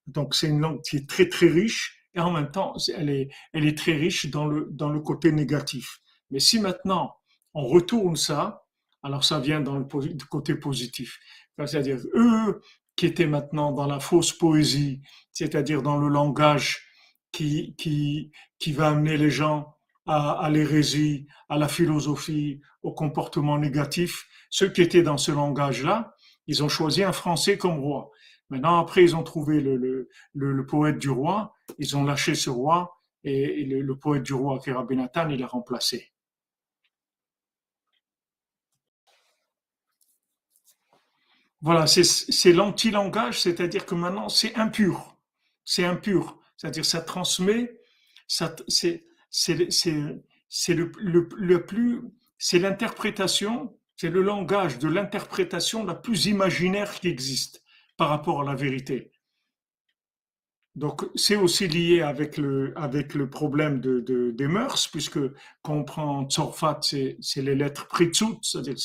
Donc c'est une langue qui est très très riche, et en même temps, elle est, elle est très riche dans le, dans le côté négatif. Mais si maintenant on retourne ça, alors ça vient dans le côté positif. C'est-à-dire eux qui étaient maintenant dans la fausse poésie, c'est-à-dire dans le langage qui, qui, qui va amener les gens à, l'hérésie, à la philosophie, au comportement négatif. Ceux qui étaient dans ce langage-là, ils ont choisi un Français comme roi. Maintenant, après, ils ont trouvé le, poète du roi, ils ont lâché ce roi, et, le, poète du roi, qui Nathan, il l'a remplacé. Voilà, c'est l'anti-langage, c'est-à-dire que maintenant, c'est impur. C'est impur. C'est-à-dire, ça transmet, c'est le, plus, c'est l'interprétation, c'est le langage de l'interprétation la plus imaginaire qui existe par rapport à la vérité. Donc, c'est aussi lié avec le, problème de, de, des mœurs, puisque quand on prend Tzorfat, c'est les lettres Pritzut, c'est-à-dire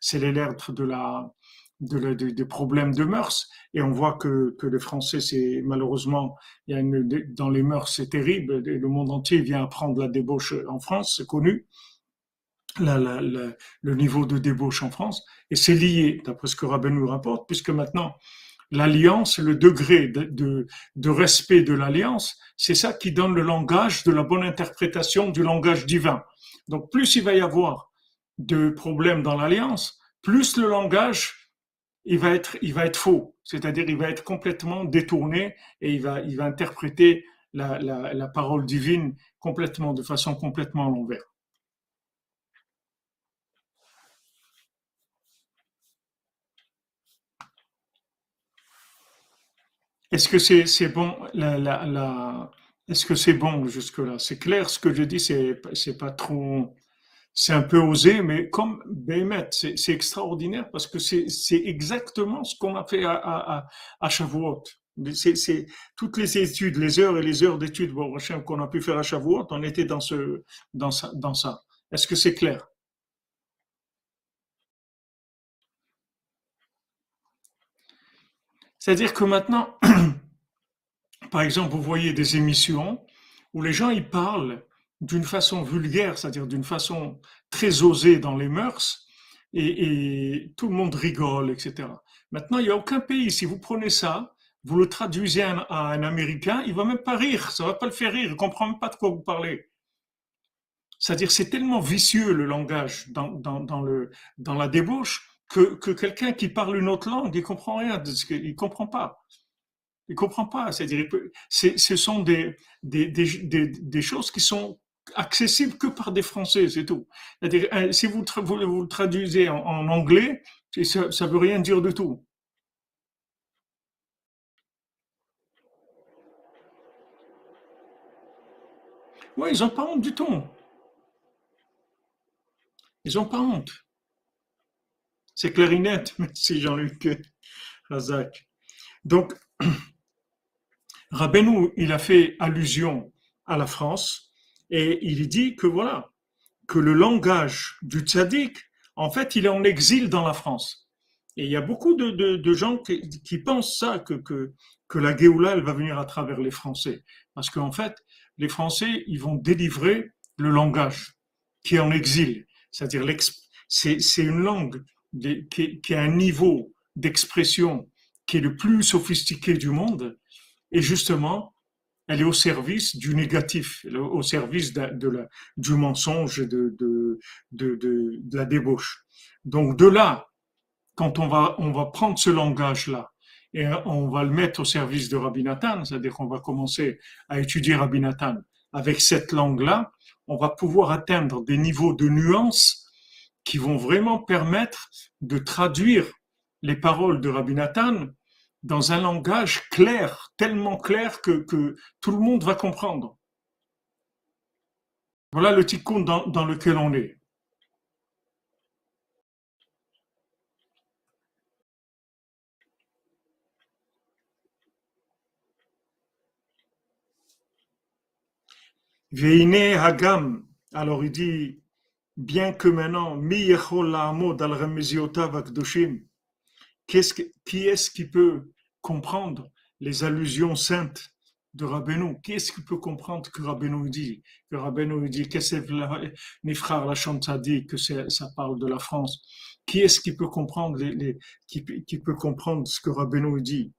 c'est les lettres de la, de, des problèmes de mœurs. Et on voit que, que français, c'est malheureusement, il y a dans les mœurs, c'est terrible. Le monde entier vient apprendre la débauche en France, c'est connu. Le niveau de débauche en France. Et c'est lié, d'après ce que Rabin nous rapporte, puisque maintenant, l'alliance, le degré de, de, de respect de l'alliance, c'est ça qui donne le langage de la bonne interprétation du langage divin. Donc plus il va y avoir de problèmes dans l'alliance, plus le langage il va être, il va être faux, c'est-à-dire il va être complètement détourné et il va, il va interpréter la, parole divine complètement, de façon complètement à l'envers. Est-ce que c'est c'est bon la, est-ce que c'est bon jusque-là? C'est clair ce que je dis, c'est pas trop c'est un peu osé, mais comme Bémet, c'est extraordinaire parce que c'est exactement ce qu'on a fait à, à. C'est toutes les études, les heures et les heures d'études qu'on a pu faire à Shavuot, on était dans ça. Dans ça. Est-ce que c'est clair? C'est-à-dire que maintenant, par exemple, vous voyez des émissions où les gens ils parlent d'une façon vulgaire, c'est-à-dire d'une façon très osée dans les mœurs, et, tout le monde rigole, etc. Maintenant, il n'y a aucun pays, si vous prenez ça, vous le traduisez à un, Américain, il va même pas rire, ça va pas le faire rire, il comprend même pas de quoi vous parlez. C'est-à-dire, c'est tellement vicieux le langage dans, dans, le, dans la débauche que, que quelqu'un qui parle une autre langue, il comprend rien de ce qu'il comprend pas. Il comprend pas. C'est-à-dire, ce sont des, des, des, des, choses qui sont accessibles que par des Français, c'est tout. C'est-à-dire, euh, si vous, le traduisez en, anglais, ça, ça veut rien dire du tout. Oui, ils n'ont pas honte du tout. Ils n'ont pas honte. C'est clarinette, merci Jean-Luc Razak. Donc, Rabbeinu, il a fait allusion à la France et il dit que voilà, que le langage du tzaddik, en fait, il est en exil dans la France. Et il y a beaucoup de, gens qui, pensent ça, que, que, que la Géoula, elle va venir à travers les Français. Parce qu'en fait, les Français, ils vont délivrer le langage qui est en exil. C'est-à-dire, c'est une langue qui, a un niveau d'expression qui est le plus sophistiqué du monde. Et justement, elle est au service du négatif, au service de, la, du mensonge, de, de, de, la débauche. Donc de là, quand on va, on va prendre ce langage-là et on va le mettre au service de Rabbi Nathan, c'est-à-dire qu'on va commencer à étudier Rabbi Nathan avec cette langue-là, on va pouvoir atteindre des niveaux de nuances qui vont vraiment permettre de traduire les paroles de Rabbi Nathan dans un langage clair, tellement clair que, tout le monde va comprendre. Voilà le tikkun dans, dans lequel on est. Veine Hagam. Alors il dit, bien que maintenant, mi qu'est-ce qui est-ce qui peut comprendre les allusions saintes de Rabbeinu? Qui est-ce qui peut comprendre que Rabbeinu dit? Que Rabbeinu dit que c'est Nifrar la dit que ça parle de la France? Qui est-ce qui peut comprendre les, qui, qui, peut comprendre ce que Rabbeinu dit?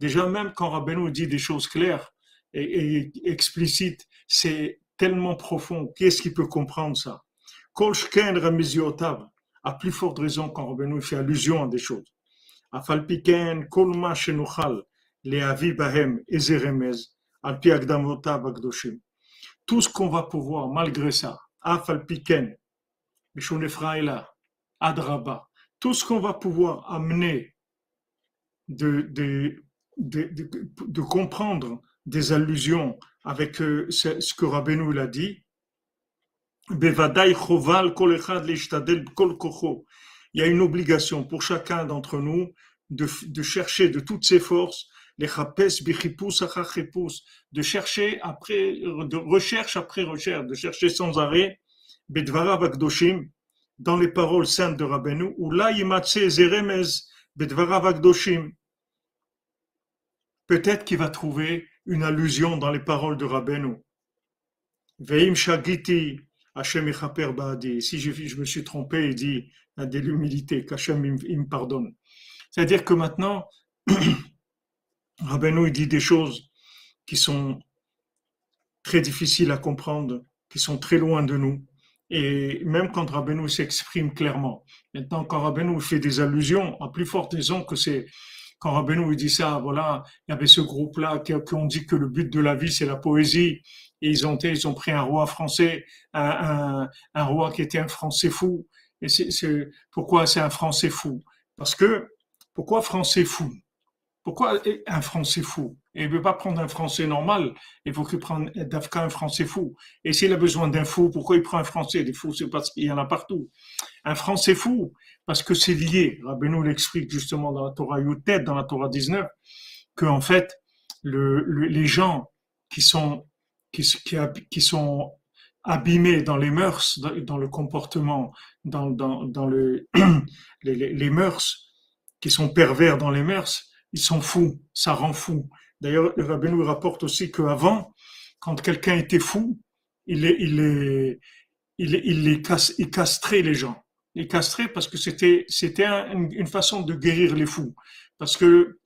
Déjà, même quand Rabbeinu dit des choses claires et, explicites, c'est tellement profond. Qui est-ce qui peut comprendre ça? À plus forte raison quand Rabbeinu fait allusion à des choses. Tout ce qu'on va pouvoir, malgré ça, Afalpiken, là Adraba, tout ce qu'on va pouvoir amener de, de, de, comprendre des allusions avec euh, ce, que Rabbeinu l'a dit, il y a une obligation pour chacun d'entre nous de, chercher de toutes ses forces les de chercher après, de recherche après recherche, de chercher sans arrêt, dans les paroles saintes de Rabbeinu, ou là. Peut-être qu'il va trouver une allusion dans les paroles de Rabbeinu. Veim shagiti, Hashem ba'adi. Si je, me suis trompé, il dit de l'humilité, qu'Hachem me pardonne. C'est-à-dire que maintenant, Rabbeinu il dit des choses qui sont très difficiles à comprendre, qui sont très loin de nous. Et même quand Rabbeinu s'exprime clairement. Maintenant, quand Rabbeinu fait des allusions, à plus forte raison que c'est quand Rabbeinu dit ça, voilà, il y avait ce groupe-là qui, ont dit que le but de la vie, c'est la poésie. Ils ont, ils ont pris un roi français, un, un, roi qui était un français fou. Et c'est, pourquoi c'est un français fou? Parce que, pourquoi français fou? Pourquoi un français fou? Il ne veut pas prendre un français normal, il faut qu'il prenne d'Afka un français fou. Et s'il a besoin d'un fou, pourquoi il prend un français? Des fous, c'est parce qu'il y en a partout. Un français fou, parce que c'est lié. Rabbeinu l'explique justement dans la Torah Yutet, dans la Torah 19, que en fait, le, les gens qui sont, qui, sont abîmés dans les mœurs, dans, le comportement, dans, dans, dans le, les, les mœurs, qui sont pervers dans les mœurs, ils sont fous, ça rend fou. D'ailleurs, le rabbin rapporte aussi qu'avant, quand quelqu'un était fou, il, il, il, il, castrait les gens. les castrer parce que c'était c'était une façon de guérir les fous. Parce que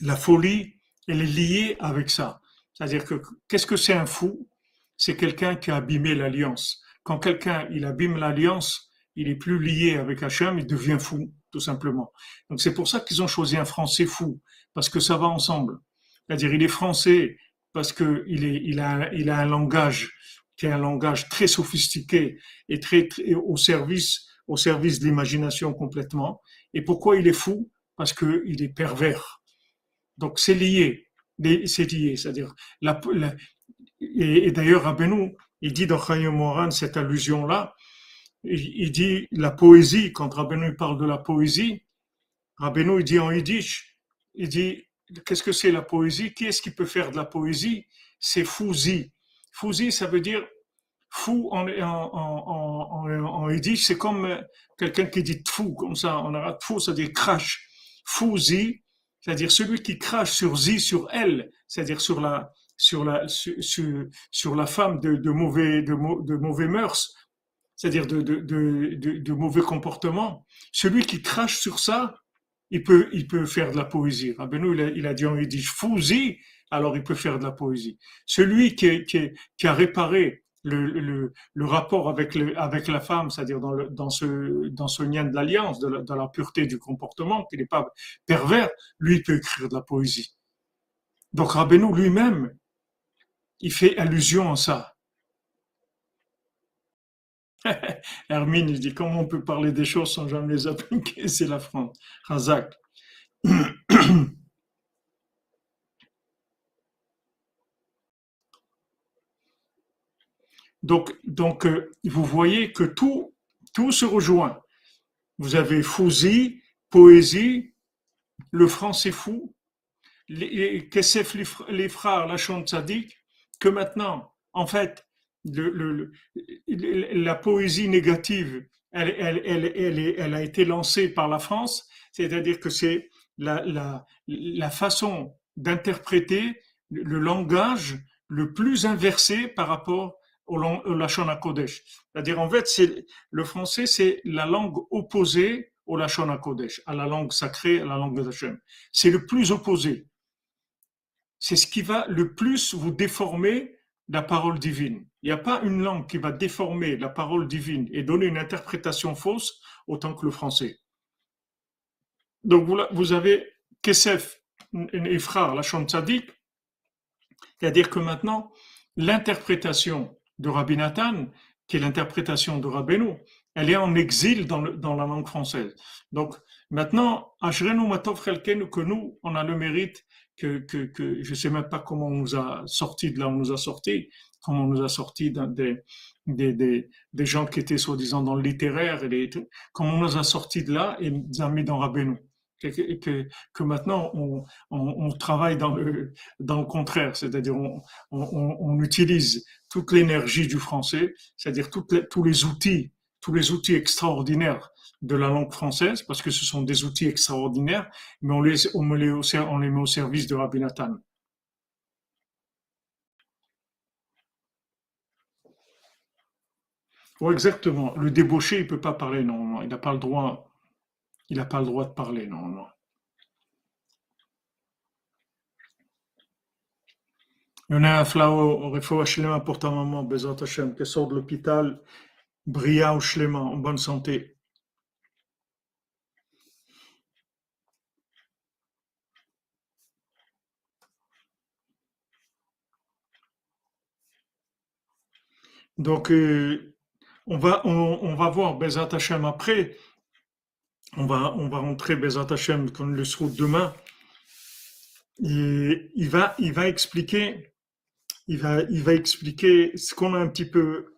la folie, elle est liée avec ça. C'est-à-dire que qu'est-ce que c'est un fou? C'est quelqu'un qui a abîmé l'alliance. Quand quelqu'un il abîme l'alliance, il est plus lié avec Hachem, il devient fou, tout simplement. Donc c'est pour ça qu'ils ont choisi un Français fou, parce que ça va ensemble. C'est-à-dire il est français parce que il a, il a un langage qui est un langage très sophistiqué et très, au service, au service de l'imagination complètement. Et pourquoi il est fou? Parce que il est pervers. Donc c'est lié c'est lié, c'est-à-dire et, d'ailleurs Rabbeinu, il dit dans Chaim Moran cette allusion-là, il, dit la poésie, quand Rabbeinu parle de la poésie, Rabbeinu il dit en yiddish, il dit qu'est-ce que c'est la poésie? Qui est-ce qui peut faire de la poésie? C'est fouzi. Fouzi, ça veut dire fou en, yiddish, c'est comme quelqu'un qui dit fou, comme ça, en arabe, fou, ça veut dire crash. Fouzi, c'est-à-dire celui qui crache sur Zi, sur elle, c'est-à-dire sur la, sur la, sur, sur la femme de, de mauvais, de, de, mauvais mœurs, c'est-à-dire de, de, de, mauvais comportements. Celui qui crache sur ça, il peut, il peut faire de la poésie. Rabbeinu, il a, il a dit, il dit, fouzi, alors il peut faire de la poésie. Celui qui, qui, qui a réparé le, le, rapport avec, le, avec la femme, c'est-à-dire dans, dans, ce, dans ce lien de l'alliance, de, la, pureté du comportement, qu'il n'est pas pervers, lui peut écrire de la poésie. Donc Rabbeinu lui-même, il fait allusion à ça. Hermine, il dit comment on peut parler des choses sans jamais les appliquer, c'est la France. Razak. Donc, donc euh, vous voyez que tout, tout se rejoint. Vous avez fouzi, poésie, le français fou, les, les frères, la sadique, que maintenant, en fait, la poésie négative, elle, elle, elle, elle, a été lancée par la France, c'est-à-dire que c'est la, la, la façon d'interpréter le langage le plus inversé par rapport au, Lachon Kodesh. C'est-à-dire, en fait, le français, c'est la langue opposée au Lachon à la langue sacrée, à la langue de Hachem. C'est le plus opposé. C'est ce qui va le plus vous déformer la parole divine. Il n'y a pas une langue qui va déformer la parole divine et donner une interprétation fausse autant que le français. Donc vous, avez Kesef Ephrar, la Tzadik, c'est-à-dire que maintenant, l'interprétation de Rabbi Nathan, qui est l'interprétation de Rabbeinu, elle est en exil dans, dans la langue française. Donc maintenant, Ashrenu Matov que nous, on a le mérite que, que, que je sais même pas comment on nous a sorti de là, on nous a sorti, comment on nous a sorti des, des, des, des gens qui étaient soi-disant dans le littéraire, et comment on nous a sorti de là et nous a mis dans Rabbeinu que, que, maintenant on, travaille dans le, contraire, c'est-à-dire on, utilise toute l'énergie du français, c'est-à-dire tous les outils, tous les outils extraordinaires de la langue française, parce que ce sont des outils extraordinaires, mais on les, on les, met au service de Rabbi Nathan. Oh, exactement. Le débauché, il peut pas parler, non, il n'a pas le droit il n'a pas le droit de parler, non, non. Il y en a un flao, refoua shlema pour ta maman, Bezat Hashem, qui sort de l'hôpital, bria ou shlema, en bonne santé. Donc, euh, on, va, on, va voir Bezat Hashem après on va, on va rentrer Bezat Hashem comme le sera demain. Il va, il va expliquer, il va, il va expliquer ce qu'on a un petit peu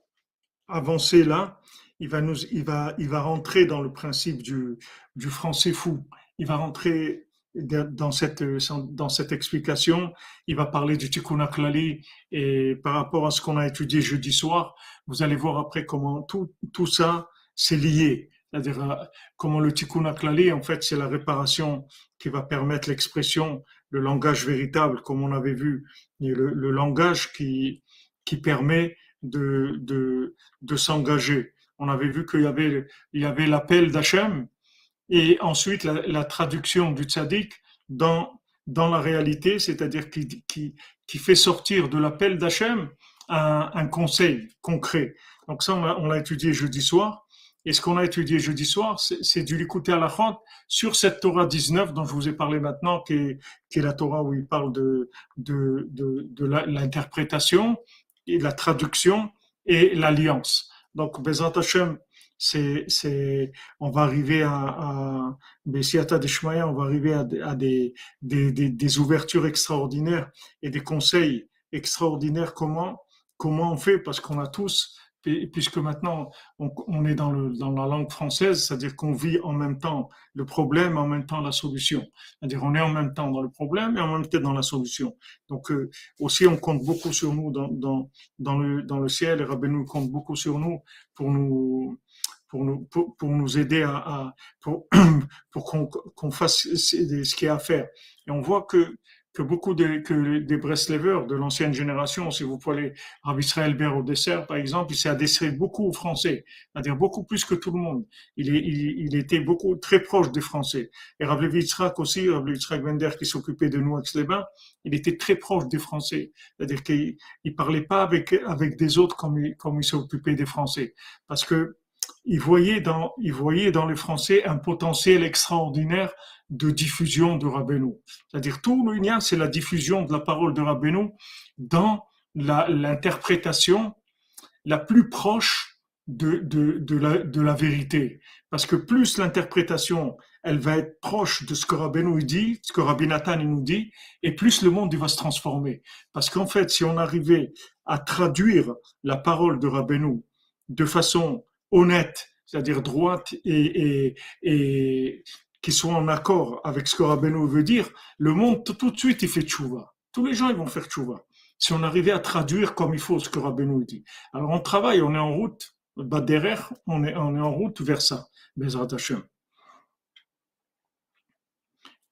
avancé là. Il va nous, il va, il va rentrer dans le principe du, du français fou. Il va rentrer dans cette, dans cette explication. Il va parler du Tikkun et par rapport à ce qu'on a étudié jeudi soir, vous allez voir après comment tout, tout ça, c'est lié. C'est-à-dire, euh, comment le tikkun aklali, en fait, c'est la réparation qui va permettre l'expression, le langage véritable, comme on avait vu, et le, le langage qui, qui permet de, de, de s'engager. On avait vu qu'il y avait, il y avait l'appel d'Hachem et ensuite la, traduction du tzaddik dans, dans la réalité, c'est-à-dire qui, qui, qui fait sortir de l'appel d'Hachem un, un, conseil concret. Donc ça, on l'a étudié jeudi soir. Et ce qu'on a étudié jeudi soir, c'est du l'écouter à la fin sur cette Torah 19 dont je vous ai parlé maintenant, qui est, qui est la Torah où il parle de, de, de, de l'interprétation et la traduction et l'alliance. Donc, Bezat Hashem, c'est, c'est, on va arriver à, à Bessiata Deshmaya, on va arriver à, à des, des, des, des, ouvertures extraordinaires et des conseils extraordinaires. Comment, comment on fait? Parce qu'on a tous puisque maintenant on, est dans, le, dans la langue française, c'est-à-dire qu'on vit en même temps le problème, en même temps la solution. C'est-à-dire on est en même temps dans le problème et en même temps dans la solution. Donc euh, aussi on compte beaucoup sur nous dans, dans, dans, le, dans le ciel et Rabbeinu compte beaucoup sur nous pour nous pour nous, pour, nous aider à, à pour, pour qu'on qu'on fasse ce qu'il y a à faire. Et on voit que que beaucoup de, que des Breslevers de l'ancienne génération, si vous prenez Rabbi Israël Ber au dessert, par exemple, il s'est adressé beaucoup aux Français, c'est-à-dire beaucoup plus que tout le monde. Il, est, il, il était beaucoup, très proche des Français. Et Rabbi Yitzhak aussi, Rabbi Yitzhak Bender qui s'occupait de nous avec les bains, il était très proche des Français. C'est-à-dire qu'il il parlait pas avec, avec des autres comme il, comme il s'occupait des Français. Parce que il voyait dans, il voyait dans les Français un potentiel extraordinaire de diffusion de Rabbeinu. C'est-à-dire tout le lien, c'est la diffusion de la parole de Rabbeinu dans l'interprétation la, plus proche de, de, de, la, de la vérité. Parce que plus l'interprétation, elle va être proche de ce que Rabbeinu dit, ce que Rabbi Nathan nous dit, et plus le monde il va se transformer. Parce qu'en fait, si on arrivait à traduire la parole de Rabbeinu de façon honnête, c'est-à-dire droite et, qui soit en accord avec ce que Rabbeinu veut dire, le monde tout de suite il fait tchouva. Tous les gens ils vont faire tchouva. Si on arrivait à traduire comme il faut ce que Rabbeinu dit. Alors on travaille, on est en route, bas derrière, on est, on est en route vers ça. Bezrat Hashem.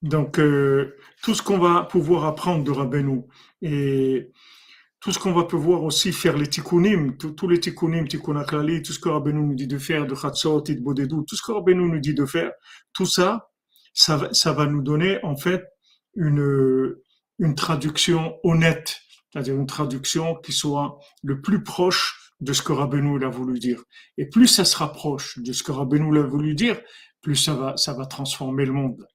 Donc euh, tout ce qu'on va pouvoir apprendre de Rabbeinu et tout ce qu'on va pouvoir aussi faire les tikkunim, tous les tikkunim, tikkun aklali, tout ce que Rabbeinu nous dit de faire, de chatzot, de bodedou, tout ce que Rabbeinu nous dit de faire, tout ça, ça va, ça va nous donner en fait une, une traduction honnête, c'est-à-dire une traduction qui soit le plus proche de ce que Rabbeinu a voulu dire. Et plus ça se rapproche de ce que Rabbeinu a voulu dire, plus ça va, ça va transformer le monde.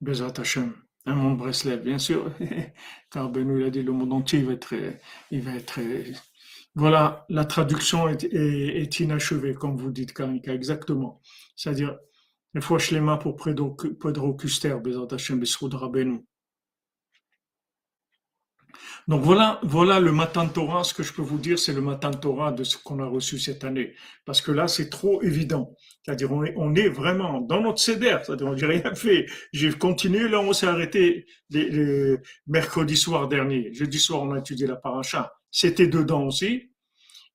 Bezat Hashem un monde Breslev, bien sûr, car Benoît a dit le monde entier va être, il va être. Voilà, la traduction est, est, inachevée, comme vous dites, Karika, exactement. C'est-à-dire, il faut les mains pour Pedro Custer, Bezat Hashem, Besroud Rabbeinu. Donc voilà, voilà le matin de Torah. Ce que je peux vous dire, c'est le matin de Torah de ce qu'on a reçu cette année. Parce que là, c'est trop évident. C'est-à-dire, on est, vraiment dans notre CEDER. C'est-à-dire, on n'a rien fait. J'ai continué. Là, on s'est arrêté mercredi soir dernier. Jeudi soir, on a étudié la paracha. C'était dedans aussi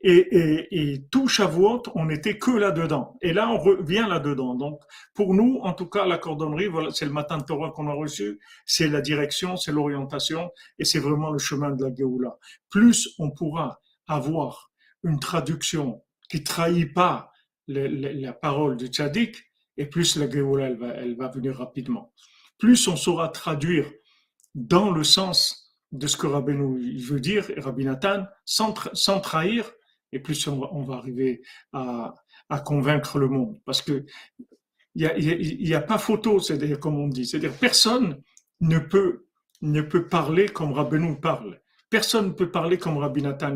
et, et, et tout Shavuot, on n'était que là-dedans. Et là, on revient là-dedans. Donc, pour nous, en tout cas, la cordonnerie, c'est le matin de Torah qu'on a reçu, c'est la direction, c'est l'orientation, et c'est vraiment le chemin de la Géoula. Plus on pourra avoir une traduction qui trahit pas la parole du tzaddik, et plus la Géoula, elle va, venir rapidement. Plus on saura traduire dans le sens de ce que Rabbeinu veut dire, et Rabbi Nathan, sans trahir, et plus on va, arriver à, convaincre le monde. Parce que il n'y a, pas photo, c'est-à-dire comme on dit, c'est-à-dire personne ne peut, ne peut parler comme Rabbeinu parle. Personne ne peut parler comme Rabbi Nathan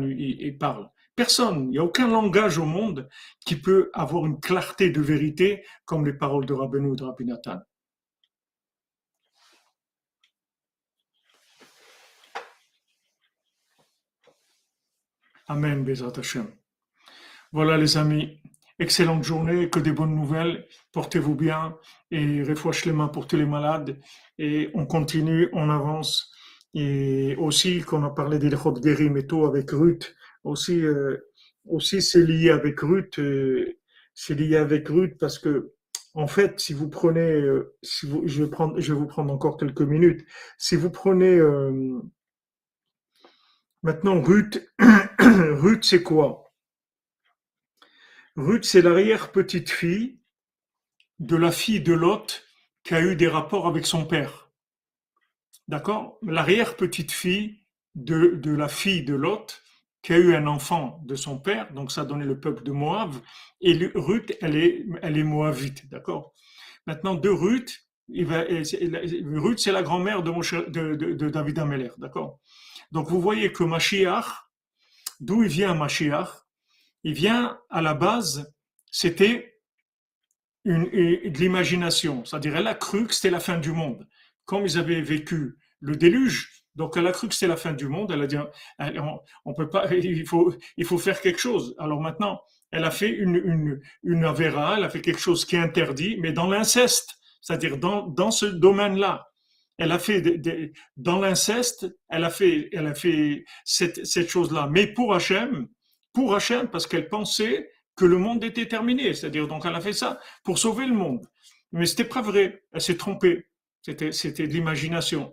parle. Personne, il n'y a aucun langage au monde qui peut avoir une clarté de vérité comme les paroles de Rabbeinu ou de Rabbi Nathan. Amen, Bezat Hashem. Voilà les amis, excellente journée, que des bonnes nouvelles, portez-vous bien et refouche les mains pour tous les malades et on continue, on avance. Et aussi, qu'on a parlé des Guérim et tout avec Ruth, aussi, euh, aussi c'est lié avec Ruth, euh, c'est lié avec Ruth parce que en fait, si vous prenez, euh, si vous, je, vais prendre, je vais vous prendre encore quelques minutes. Si vous prenez Maintenant, Ruth, Ruth, c'est quoi? Ruth, c'est l'arrière-petite-fille de la fille de Lot qui a eu des rapports avec son père. D'accord? L'arrière-petite-fille de, de la fille de Lot qui a eu un enfant de son père, donc ça a donné le peuple de Moab, et Ruth, elle est, elle est moabite, d'accord? Maintenant, de Ruth, Ruth, c'est la grand-mère de, de, David Ameller, d'accord? Donc vous voyez que Mashiach, d'où il vient Mashiach Il vient à la base, c'était de l'imagination, c'est-à-dire elle a cru que c'était la fin du monde. Comme ils avaient vécu le déluge, donc elle a cru que c'était la fin du monde. Elle a dit on, peut pas, il faut, faire quelque chose. Alors maintenant, elle a fait une avéra, elle a fait quelque chose qui est interdit, mais dans l'inceste, c'est-à-dire dans ce domaine-là. Elle a fait dans l'inceste, elle a fait elle a fait cette chose-là. Mais pour Hachem, pour Hachem, parce qu'elle pensait que le monde était terminé. C'est-à-dire donc elle a fait ça pour sauver le monde. Mais c'était pas vrai. Elle s'est trompée. C'était c'était de l'imagination.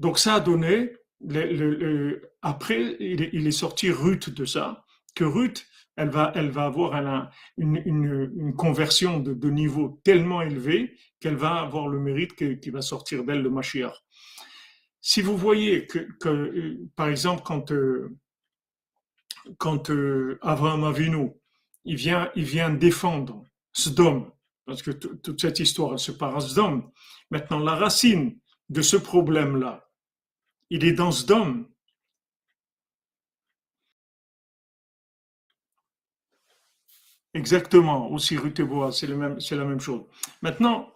Donc ça a donné, après il est, sorti Ruth de ça, que Ruth, elle va, elle va avoir une, conversion de, niveau tellement élevé qu'elle va avoir le mérite qui va sortir d'elle le Mashiach. Si vous voyez que, que par exemple, quand, euh, quand euh, Abraham Avinu, il vient, il vient défendre Sdom, parce que toute cette histoire elle se passe à Sdom. Maintenant, la racine de ce problème-là, il est dans dôme. Exactement, aussi Ruth c'est la même chose. Maintenant,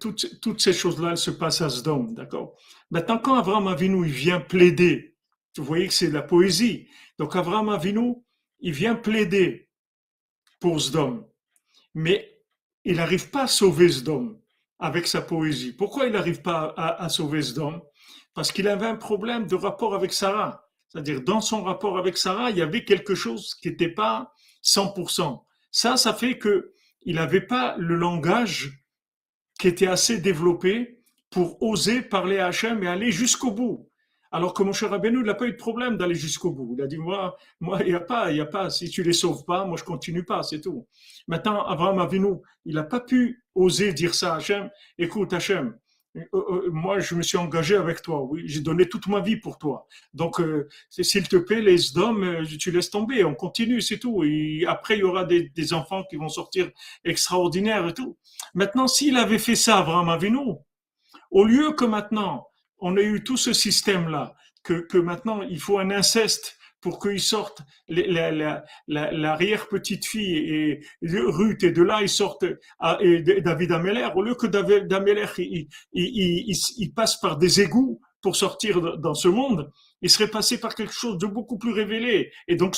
toutes, ces choses-là, elles se passent à Sdom, d'accord? Maintenant, quand Abraham Avinu, il vient plaider, vous voyez que c'est de la poésie. Donc, Abraham Avinu, il vient plaider pour Sdom, mais il n'arrive pas à sauver Sdom avec sa poésie. Pourquoi il n'arrive pas à, sauver ce homme Parce qu'il avait un problème de rapport avec Sarah. C'est-à-dire, dans son rapport avec Sarah, il y avait quelque chose qui n'était pas 100%. Ça, ça fait que il n'avait pas le langage qui était assez développé pour oser parler à Hachem et aller jusqu'au bout. Alors que mon cher Rabbeinu, il n'a pas eu de problème d'aller jusqu'au bout. Il a dit, moi, moi, il n'y a pas, il y a pas, si tu les sauves pas, moi, je continue pas, c'est tout. Maintenant, Abraham Avinu, il n'a pas pu oser dire ça à Hachem. Écoute, Hachem, moi, je me suis engagé avec toi. Oui, j'ai donné toute ma vie pour toi. Donc, euh, s'il te plaît, les hommes, tu laisses tomber. On continue, c'est tout. Et après, il y aura des, des, enfants qui vont sortir extraordinaires et tout. Maintenant, s'il avait fait ça, Abraham Avinu, au lieu que maintenant, on a eu tout ce système-là, que, maintenant il faut un inceste pour qu'ils sortent l'arrière-petite-fille et, Ruth, et de là ils sortent et David Ameller, au lieu que David Ameller il, il, passe par des égouts pour sortir dans ce monde, il serait passé par quelque chose de beaucoup plus révélé. Et donc,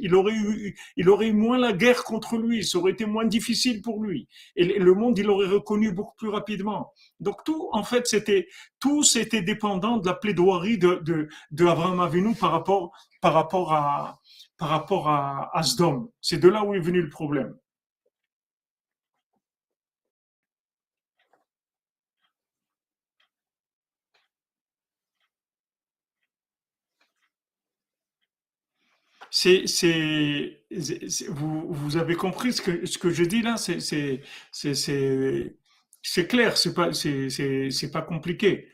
il aurait eu, il aurait eu moins la guerre contre lui, ça aurait été moins difficile pour lui. Et le monde, il aurait reconnu beaucoup plus rapidement. Donc, tout, en fait, c'était, tout c'était dépendant de la plaidoirie de, de Abraham Avinu par rapport, par rapport à, par rapport à, à C'est de là où est venu le problème. c'est, c'est, vous, vous avez compris ce que, ce que je dis là, c'est, clair, c'est pas, pas compliqué.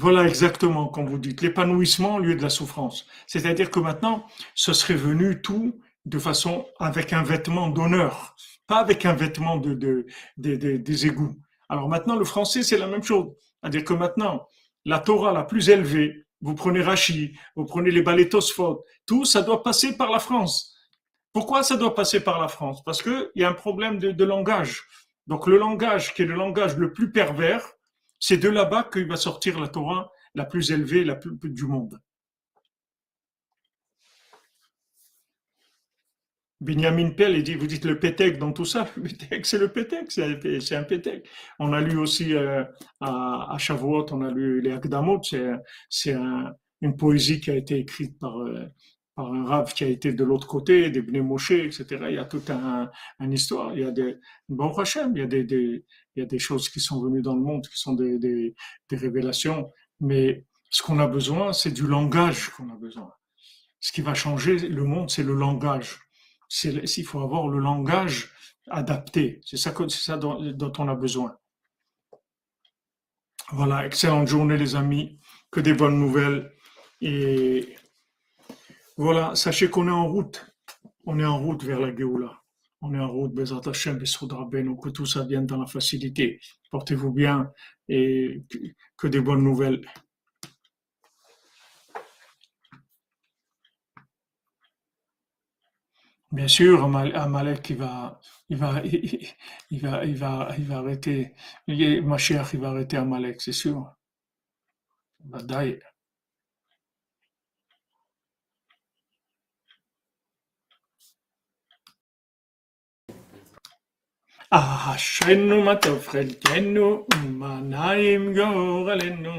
Voilà exactement, comme vous dites, l'épanouissement au lieu de la souffrance. C'est-à-dire que maintenant, ce serait venu tout de façon avec un vêtement d'honneur, pas avec un vêtement de, de, de- de- des égouts. Alors maintenant, le français, c'est la même chose. C'est-à-dire que maintenant, la Torah la plus élevée, vous prenez Rachi, vous prenez les Tosfot, tout ça doit passer par la France. Pourquoi ça doit passer par la France? Parce qu'il y a un problème de, langage. Donc le langage qui est le langage le plus pervers, c'est de là-bas qu'il va sortir la Torah la plus élevée la plus, du monde. Benjamin Pell, il dit, vous dites le pétec dans tout ça. Le pétec, c'est le pétec, c'est un pétec. On a lu aussi euh, à, à Shavuot, on a lu les Akdamot, c'est une poésie qui a été écrite par, euh, par un rave qui a été de l'autre côté, des Bnei Moshe, etc. Il y a toute un, une histoire. Il y a des, bon Hachem, il y a des, il y a des choses qui sont venues dans le monde, qui sont des, révélations. Mais ce qu'on a besoin, c'est du langage qu'on a besoin. Ce qui va changer le monde, c'est le langage. Il faut avoir le langage adapté. C'est ça, c'est ça dont, dont on a besoin. Voilà, excellente journée les amis, que des bonnes nouvelles. Et voilà, sachez qu'on est en route. On est en route vers la Géoula. On est en route, Bezat Hashem, donc que tout ça vienne dans la facilité. Portez-vous bien et que des bonnes nouvelles. Bien sûr, Amalek, il va, il va, il va, il va, il va arrêter. Ma chère, il va arrêter Amalek, c'est sûr. Badaï. אשרנו מה טוב חלקנו, ומה נעים גורלנו.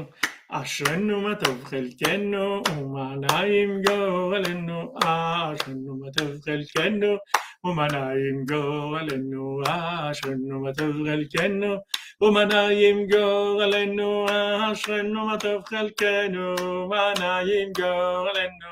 אשרנו מה טוב חלקנו, ומה נעים גורלנו. אשרנו מה טוב חלקנו, ומה נעים גורלנו. אשרנו מה טוב חלקנו, ומה נעים גורלנו. אשרנו מה טוב חלקנו, ומה נעים גורלנו.